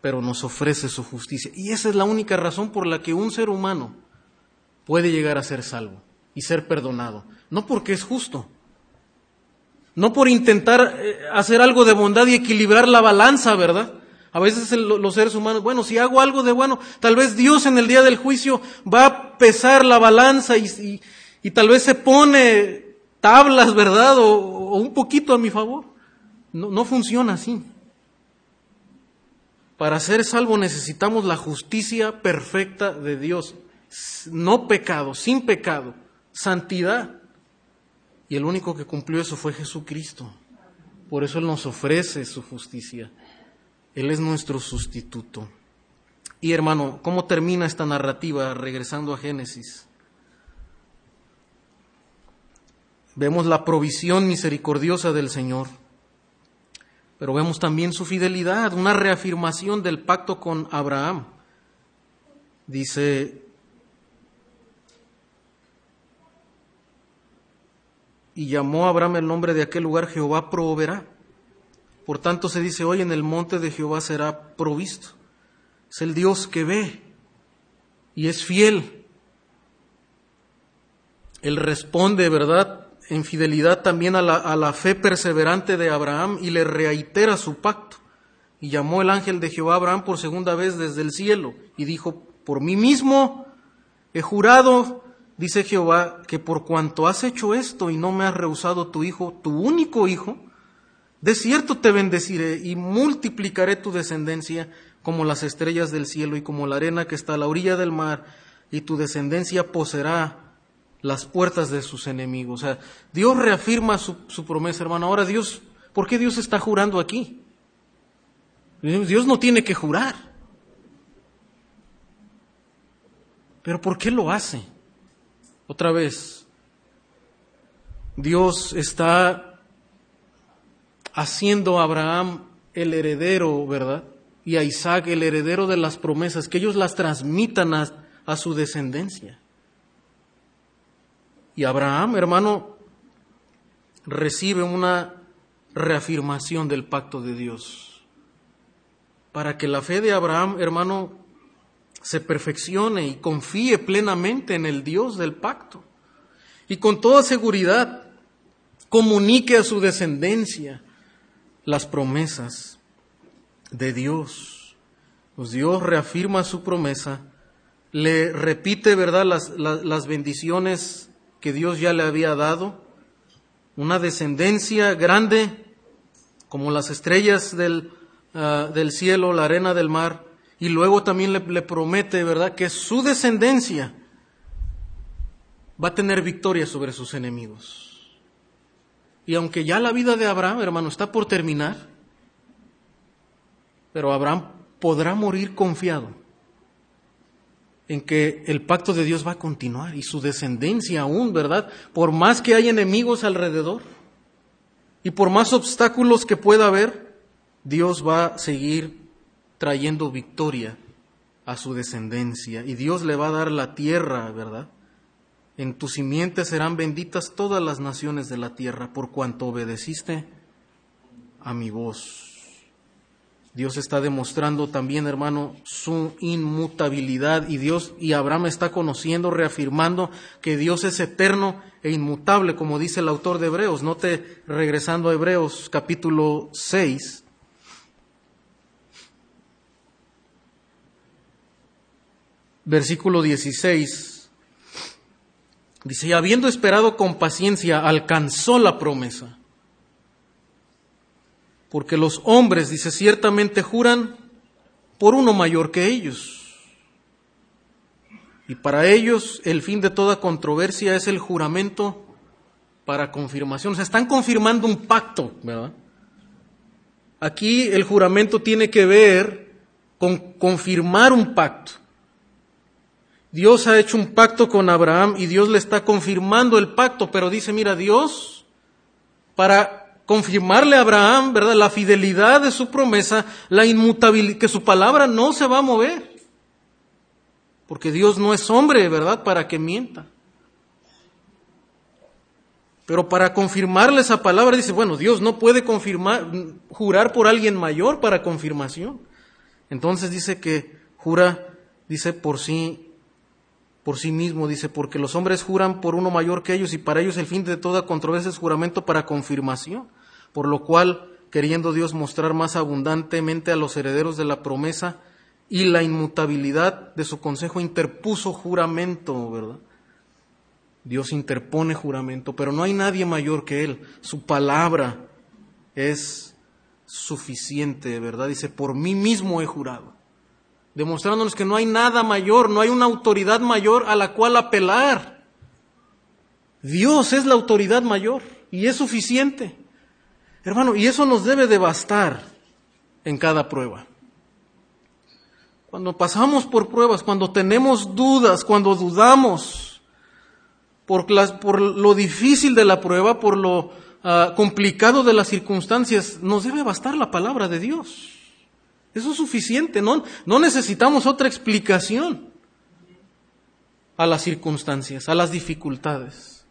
pero nos ofrece su justicia. Y esa es la única razón por la que un ser humano puede llegar a ser salvo y ser perdonado. No porque es justo, no por intentar eh, hacer algo de bondad y equilibrar la balanza, ¿verdad? A veces los seres humanos, bueno, si hago algo de bueno, tal vez Dios en el día del juicio va a pesar la balanza y, tal vez se pone tablas, ¿verdad? O, o un poquito a mi favor. No, no funciona así. Para ser salvo necesitamos la justicia perfecta de Dios, no pecado, sin pecado, santidad. Y el único que cumplió eso fue Jesucristo. Por eso Él nos ofrece su justicia. Él es nuestro sustituto. Y hermano, ¿cómo termina esta narrativa regresando a Génesis? Vemos la provisión misericordiosa del Señor, pero vemos también su fidelidad, una reafirmación del pacto con Abraham. Dice, y llamó a Abraham el nombre de aquel lugar Jehová proveerá. Por tanto se dice hoy en el monte de Jehová será provisto. Es el Dios que ve y es fiel. Él responde, ¿verdad? En fidelidad también a la, a la fe perseverante de Abraham y le reitera su pacto. Y llamó el ángel de Jehová a Abraham por segunda vez desde el cielo y dijo, por mí mismo he jurado, dice Jehová, que por cuanto has hecho esto y no me has rehusado tu hijo, tu único hijo, de cierto te bendeciré y multiplicaré tu descendencia como las estrellas del cielo y como la arena que está a la orilla del mar, y tu descendencia poseerá las puertas de sus enemigos. O sea, Dios reafirma su, su, promesa, hermano. Ahora Dios, ¿por qué Dios está jurando aquí? Dios no tiene que jurar. Pero ¿por qué lo hace? Otra vez, Dios está haciendo a Abraham el heredero, ¿verdad? y a Isaac el heredero de las promesas, que ellos las transmitan a, a su descendencia. Y Abraham, hermano, recibe una reafirmación del pacto de Dios. Para que la fe de Abraham, hermano, se perfeccione y confíe plenamente en el Dios del pacto. Y con toda seguridad comunique a su descendencia las promesas de Dios. Pues Dios reafirma su promesa, le repite, ¿verdad?, las, las, bendiciones que Dios ya le había dado, una descendencia grande, como las estrellas del, uh, del cielo, la arena del mar, y luego también le, le promete, ¿verdad?, que su descendencia va a tener victoria sobre sus enemigos. Y aunque ya la vida de Abraham, hermano, está por terminar, pero Abraham podrá morir confiado en que el pacto de Dios va a continuar y su descendencia aún, ¿verdad? Por más que hay enemigos alrededor y por más obstáculos que pueda haber, Dios va a seguir trayendo victoria a su descendencia y Dios le va a dar la tierra, ¿verdad? En tu simiente serán benditas todas las naciones de la tierra por cuanto obedeciste a mi voz. Dios está demostrando también, hermano, su inmutabilidad y Dios y Abraham está conociendo, reafirmando que Dios es eterno e inmutable, como dice el autor de Hebreos. Note, regresando a Hebreos capítulo 6, versículo 16, dice, y habiendo esperado con paciencia, alcanzó la promesa porque los hombres, dice, ciertamente juran por uno mayor que ellos. Y para ellos el fin de toda controversia es el juramento para confirmación. O sea, están confirmando un pacto, ¿verdad? Aquí el juramento tiene que ver con confirmar un pacto. Dios ha hecho un pacto con Abraham y Dios le está confirmando el pacto, pero dice, mira, Dios, para confirmarle a Abraham, ¿verdad? La fidelidad de su promesa, la inmutabilidad, que su palabra no se va a mover. Porque Dios no es hombre, ¿verdad? Para que mienta. Pero para confirmarle esa palabra dice, bueno, Dios no puede confirmar, jurar por alguien mayor para confirmación. Entonces dice que jura, dice por sí, por sí mismo, dice, porque los hombres juran por uno mayor que ellos y para ellos el fin de toda controversia es juramento para confirmación por lo cual, queriendo Dios mostrar más abundantemente a los herederos de la promesa y la inmutabilidad de su consejo, interpuso juramento, ¿verdad? Dios interpone juramento, pero no hay nadie mayor que Él. Su palabra es suficiente, ¿verdad? Dice, por mí mismo he jurado, demostrándonos que no hay nada mayor, no hay una autoridad mayor a la cual apelar. Dios es la autoridad mayor y es suficiente. Hermano, y eso nos debe de bastar en cada prueba. Cuando pasamos por pruebas, cuando tenemos dudas, cuando dudamos por, por lo difícil de la prueba, por lo ah, complicado de las circunstancias, nos debe bastar la palabra de Dios. Eso es suficiente, no, no necesitamos otra explicación a las circunstancias, a las dificultades.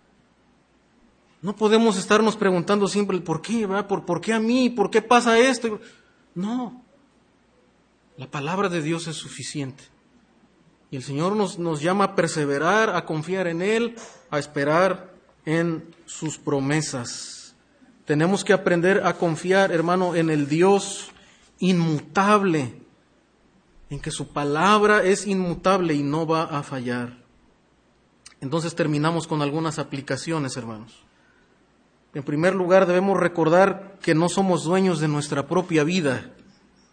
No podemos estarnos preguntando siempre por qué, ¿Por, ¿por qué a mí? ¿Por qué pasa esto? No, la palabra de Dios es suficiente. Y el Señor nos, nos llama a perseverar, a confiar en Él, a esperar en sus promesas. Tenemos que aprender a confiar, hermano, en el Dios inmutable, en que su palabra es inmutable y no va a fallar. Entonces terminamos con algunas aplicaciones, hermanos. En primer lugar, debemos recordar que no somos dueños de nuestra propia vida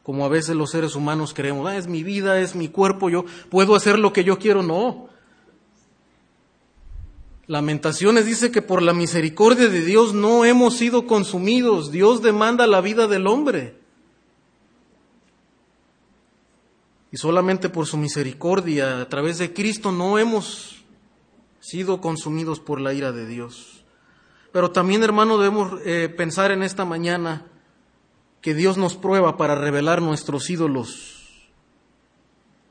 como a veces los seres humanos creemos, ah, es mi vida, es mi cuerpo, yo puedo hacer lo que yo quiero. No. Lamentaciones dice que por la misericordia de Dios no hemos sido consumidos. Dios demanda la vida del hombre. Y solamente por su misericordia, a través de Cristo, no hemos sido consumidos por la ira de Dios. Pero también, hermano, debemos eh, pensar en esta mañana que Dios nos prueba para revelar nuestros ídolos.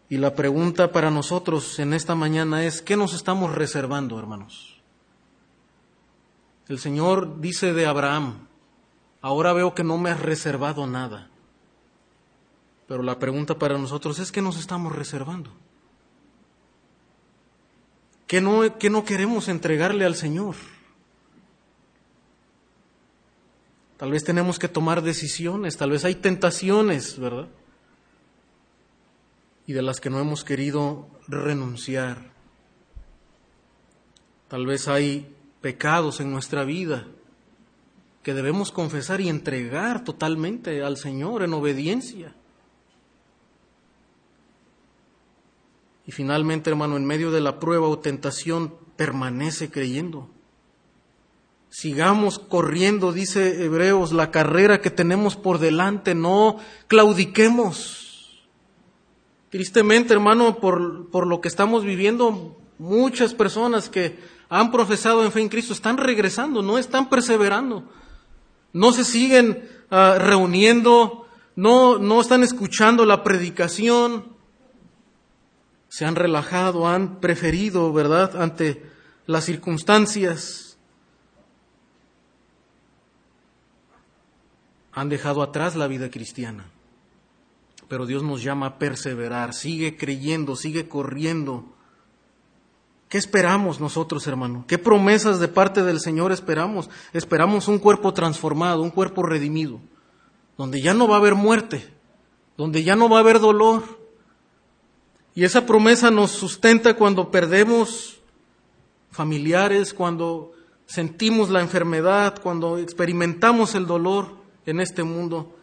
Y la pregunta para nosotros en esta mañana es, ¿qué nos estamos reservando, hermanos? El Señor dice de Abraham, ahora veo que no me has reservado nada. Pero la pregunta para nosotros es, ¿qué nos estamos reservando? ¿Qué no, no queremos entregarle al Señor? Tal vez tenemos que tomar decisiones, tal vez hay tentaciones, ¿verdad? Y de las que no hemos querido renunciar. Tal vez hay pecados en nuestra vida que debemos confesar y entregar totalmente al Señor en obediencia. Y finalmente, hermano, en medio de la prueba o tentación, permanece creyendo. Sigamos corriendo, dice Hebreos, la carrera que tenemos por delante, no claudiquemos. Tristemente, hermano, por, por lo que estamos viviendo, muchas personas que han profesado en fe en Cristo están regresando, no están perseverando, no se siguen ah, reuniendo, no, no están escuchando la predicación, se han relajado, han preferido, ¿verdad?, ante las circunstancias han dejado atrás la vida cristiana. Pero Dios nos llama a perseverar, sigue creyendo, sigue corriendo. ¿Qué esperamos nosotros, hermano? ¿Qué promesas de parte del Señor esperamos? Esperamos un cuerpo transformado, un cuerpo redimido, donde ya no va a haber muerte, donde ya no va a haber dolor. Y esa promesa nos sustenta cuando perdemos familiares, cuando sentimos la enfermedad, cuando experimentamos el dolor en este mundo,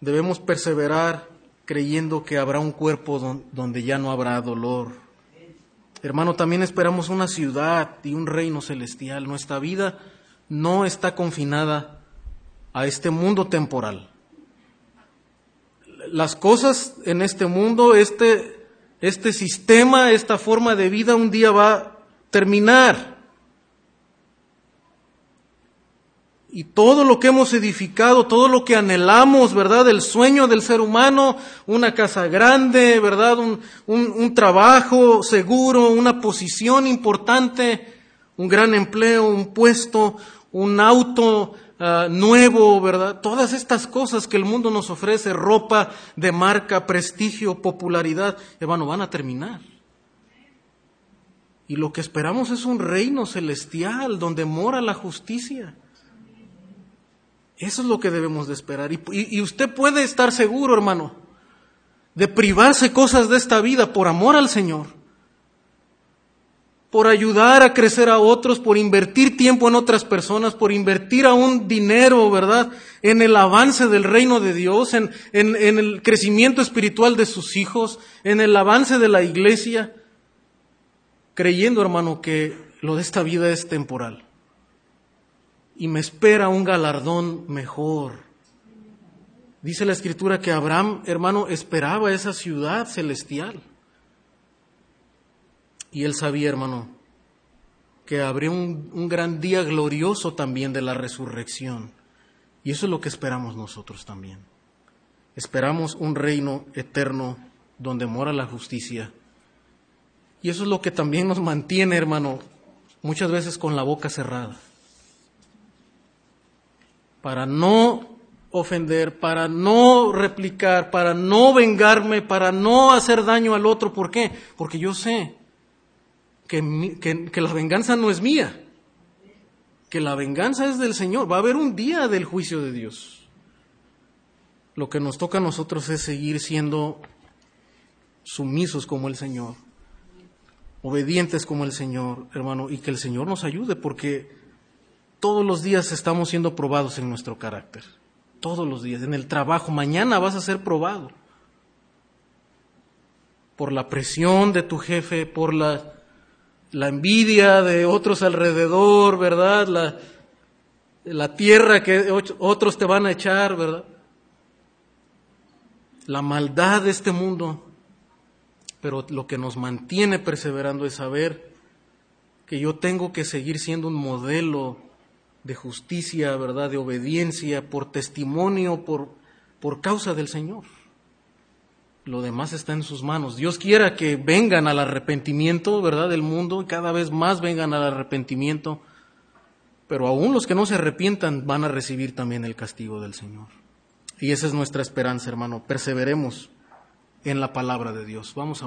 debemos perseverar creyendo que habrá un cuerpo donde ya no habrá dolor. Hermano, también esperamos una ciudad y un reino celestial. Nuestra vida no está confinada a este mundo temporal. Las cosas en este mundo, este, este sistema, esta forma de vida un día va a terminar. y todo lo que hemos edificado, todo lo que anhelamos, ¿verdad? El sueño del ser humano, una casa grande, ¿verdad? Un, un, trabajo seguro, una posición importante, un gran empleo, un puesto, un auto ah, nuevo, ¿verdad? Todas estas cosas que el mundo nos ofrece, ropa de marca, prestigio, popularidad, hermano, van a terminar. Y lo que esperamos es un reino celestial donde mora la justicia eso es lo que debemos de esperar. Y, usted puede estar seguro, hermano, de privarse cosas de esta vida por amor al Señor. Por ayudar a crecer a otros, por invertir tiempo en otras personas, por invertir aún dinero, ¿verdad? En el avance del reino de Dios, en, en, en el crecimiento espiritual de sus hijos, en el avance de la iglesia, creyendo, hermano, que lo de esta vida es temporal. Y me espera un galardón mejor. Dice la escritura que Abraham, hermano, esperaba esa ciudad celestial. Y él sabía, hermano, que habría un, un, gran día glorioso también de la resurrección. Y eso es lo que esperamos nosotros también. Esperamos un reino eterno donde mora la justicia. Y eso es lo que también nos mantiene, hermano, muchas veces con la boca cerrada. Para no ofender, para no replicar, para no vengarme, para no hacer daño al otro. ¿Por qué? Porque yo sé que, que, la venganza no es mía, que la venganza es del Señor. Va a haber un día del juicio de Dios. Lo que nos toca a nosotros es seguir siendo sumisos como el Señor, obedientes como el Señor, hermano, y que el Señor nos ayude porque todos los días estamos siendo probados en nuestro carácter. Todos los días, en el trabajo, mañana vas a ser probado por la presión de tu jefe, por la la envidia de otros alrededor, ¿verdad? La, la tierra que otros te van a echar, ¿verdad? La maldad de este mundo. Pero lo que nos mantiene perseverando es saber que yo tengo que seguir siendo un modelo de justicia, ¿verdad? De obediencia, por testimonio, por, por causa del Señor lo demás está en sus manos. Dios quiera que vengan al arrepentimiento, ¿verdad?, del mundo, y cada vez más vengan al arrepentimiento, pero aún los que no se arrepientan van a recibir también el castigo del Señor. Y esa es nuestra esperanza, hermano. Perseveremos en la palabra de Dios. Vamos a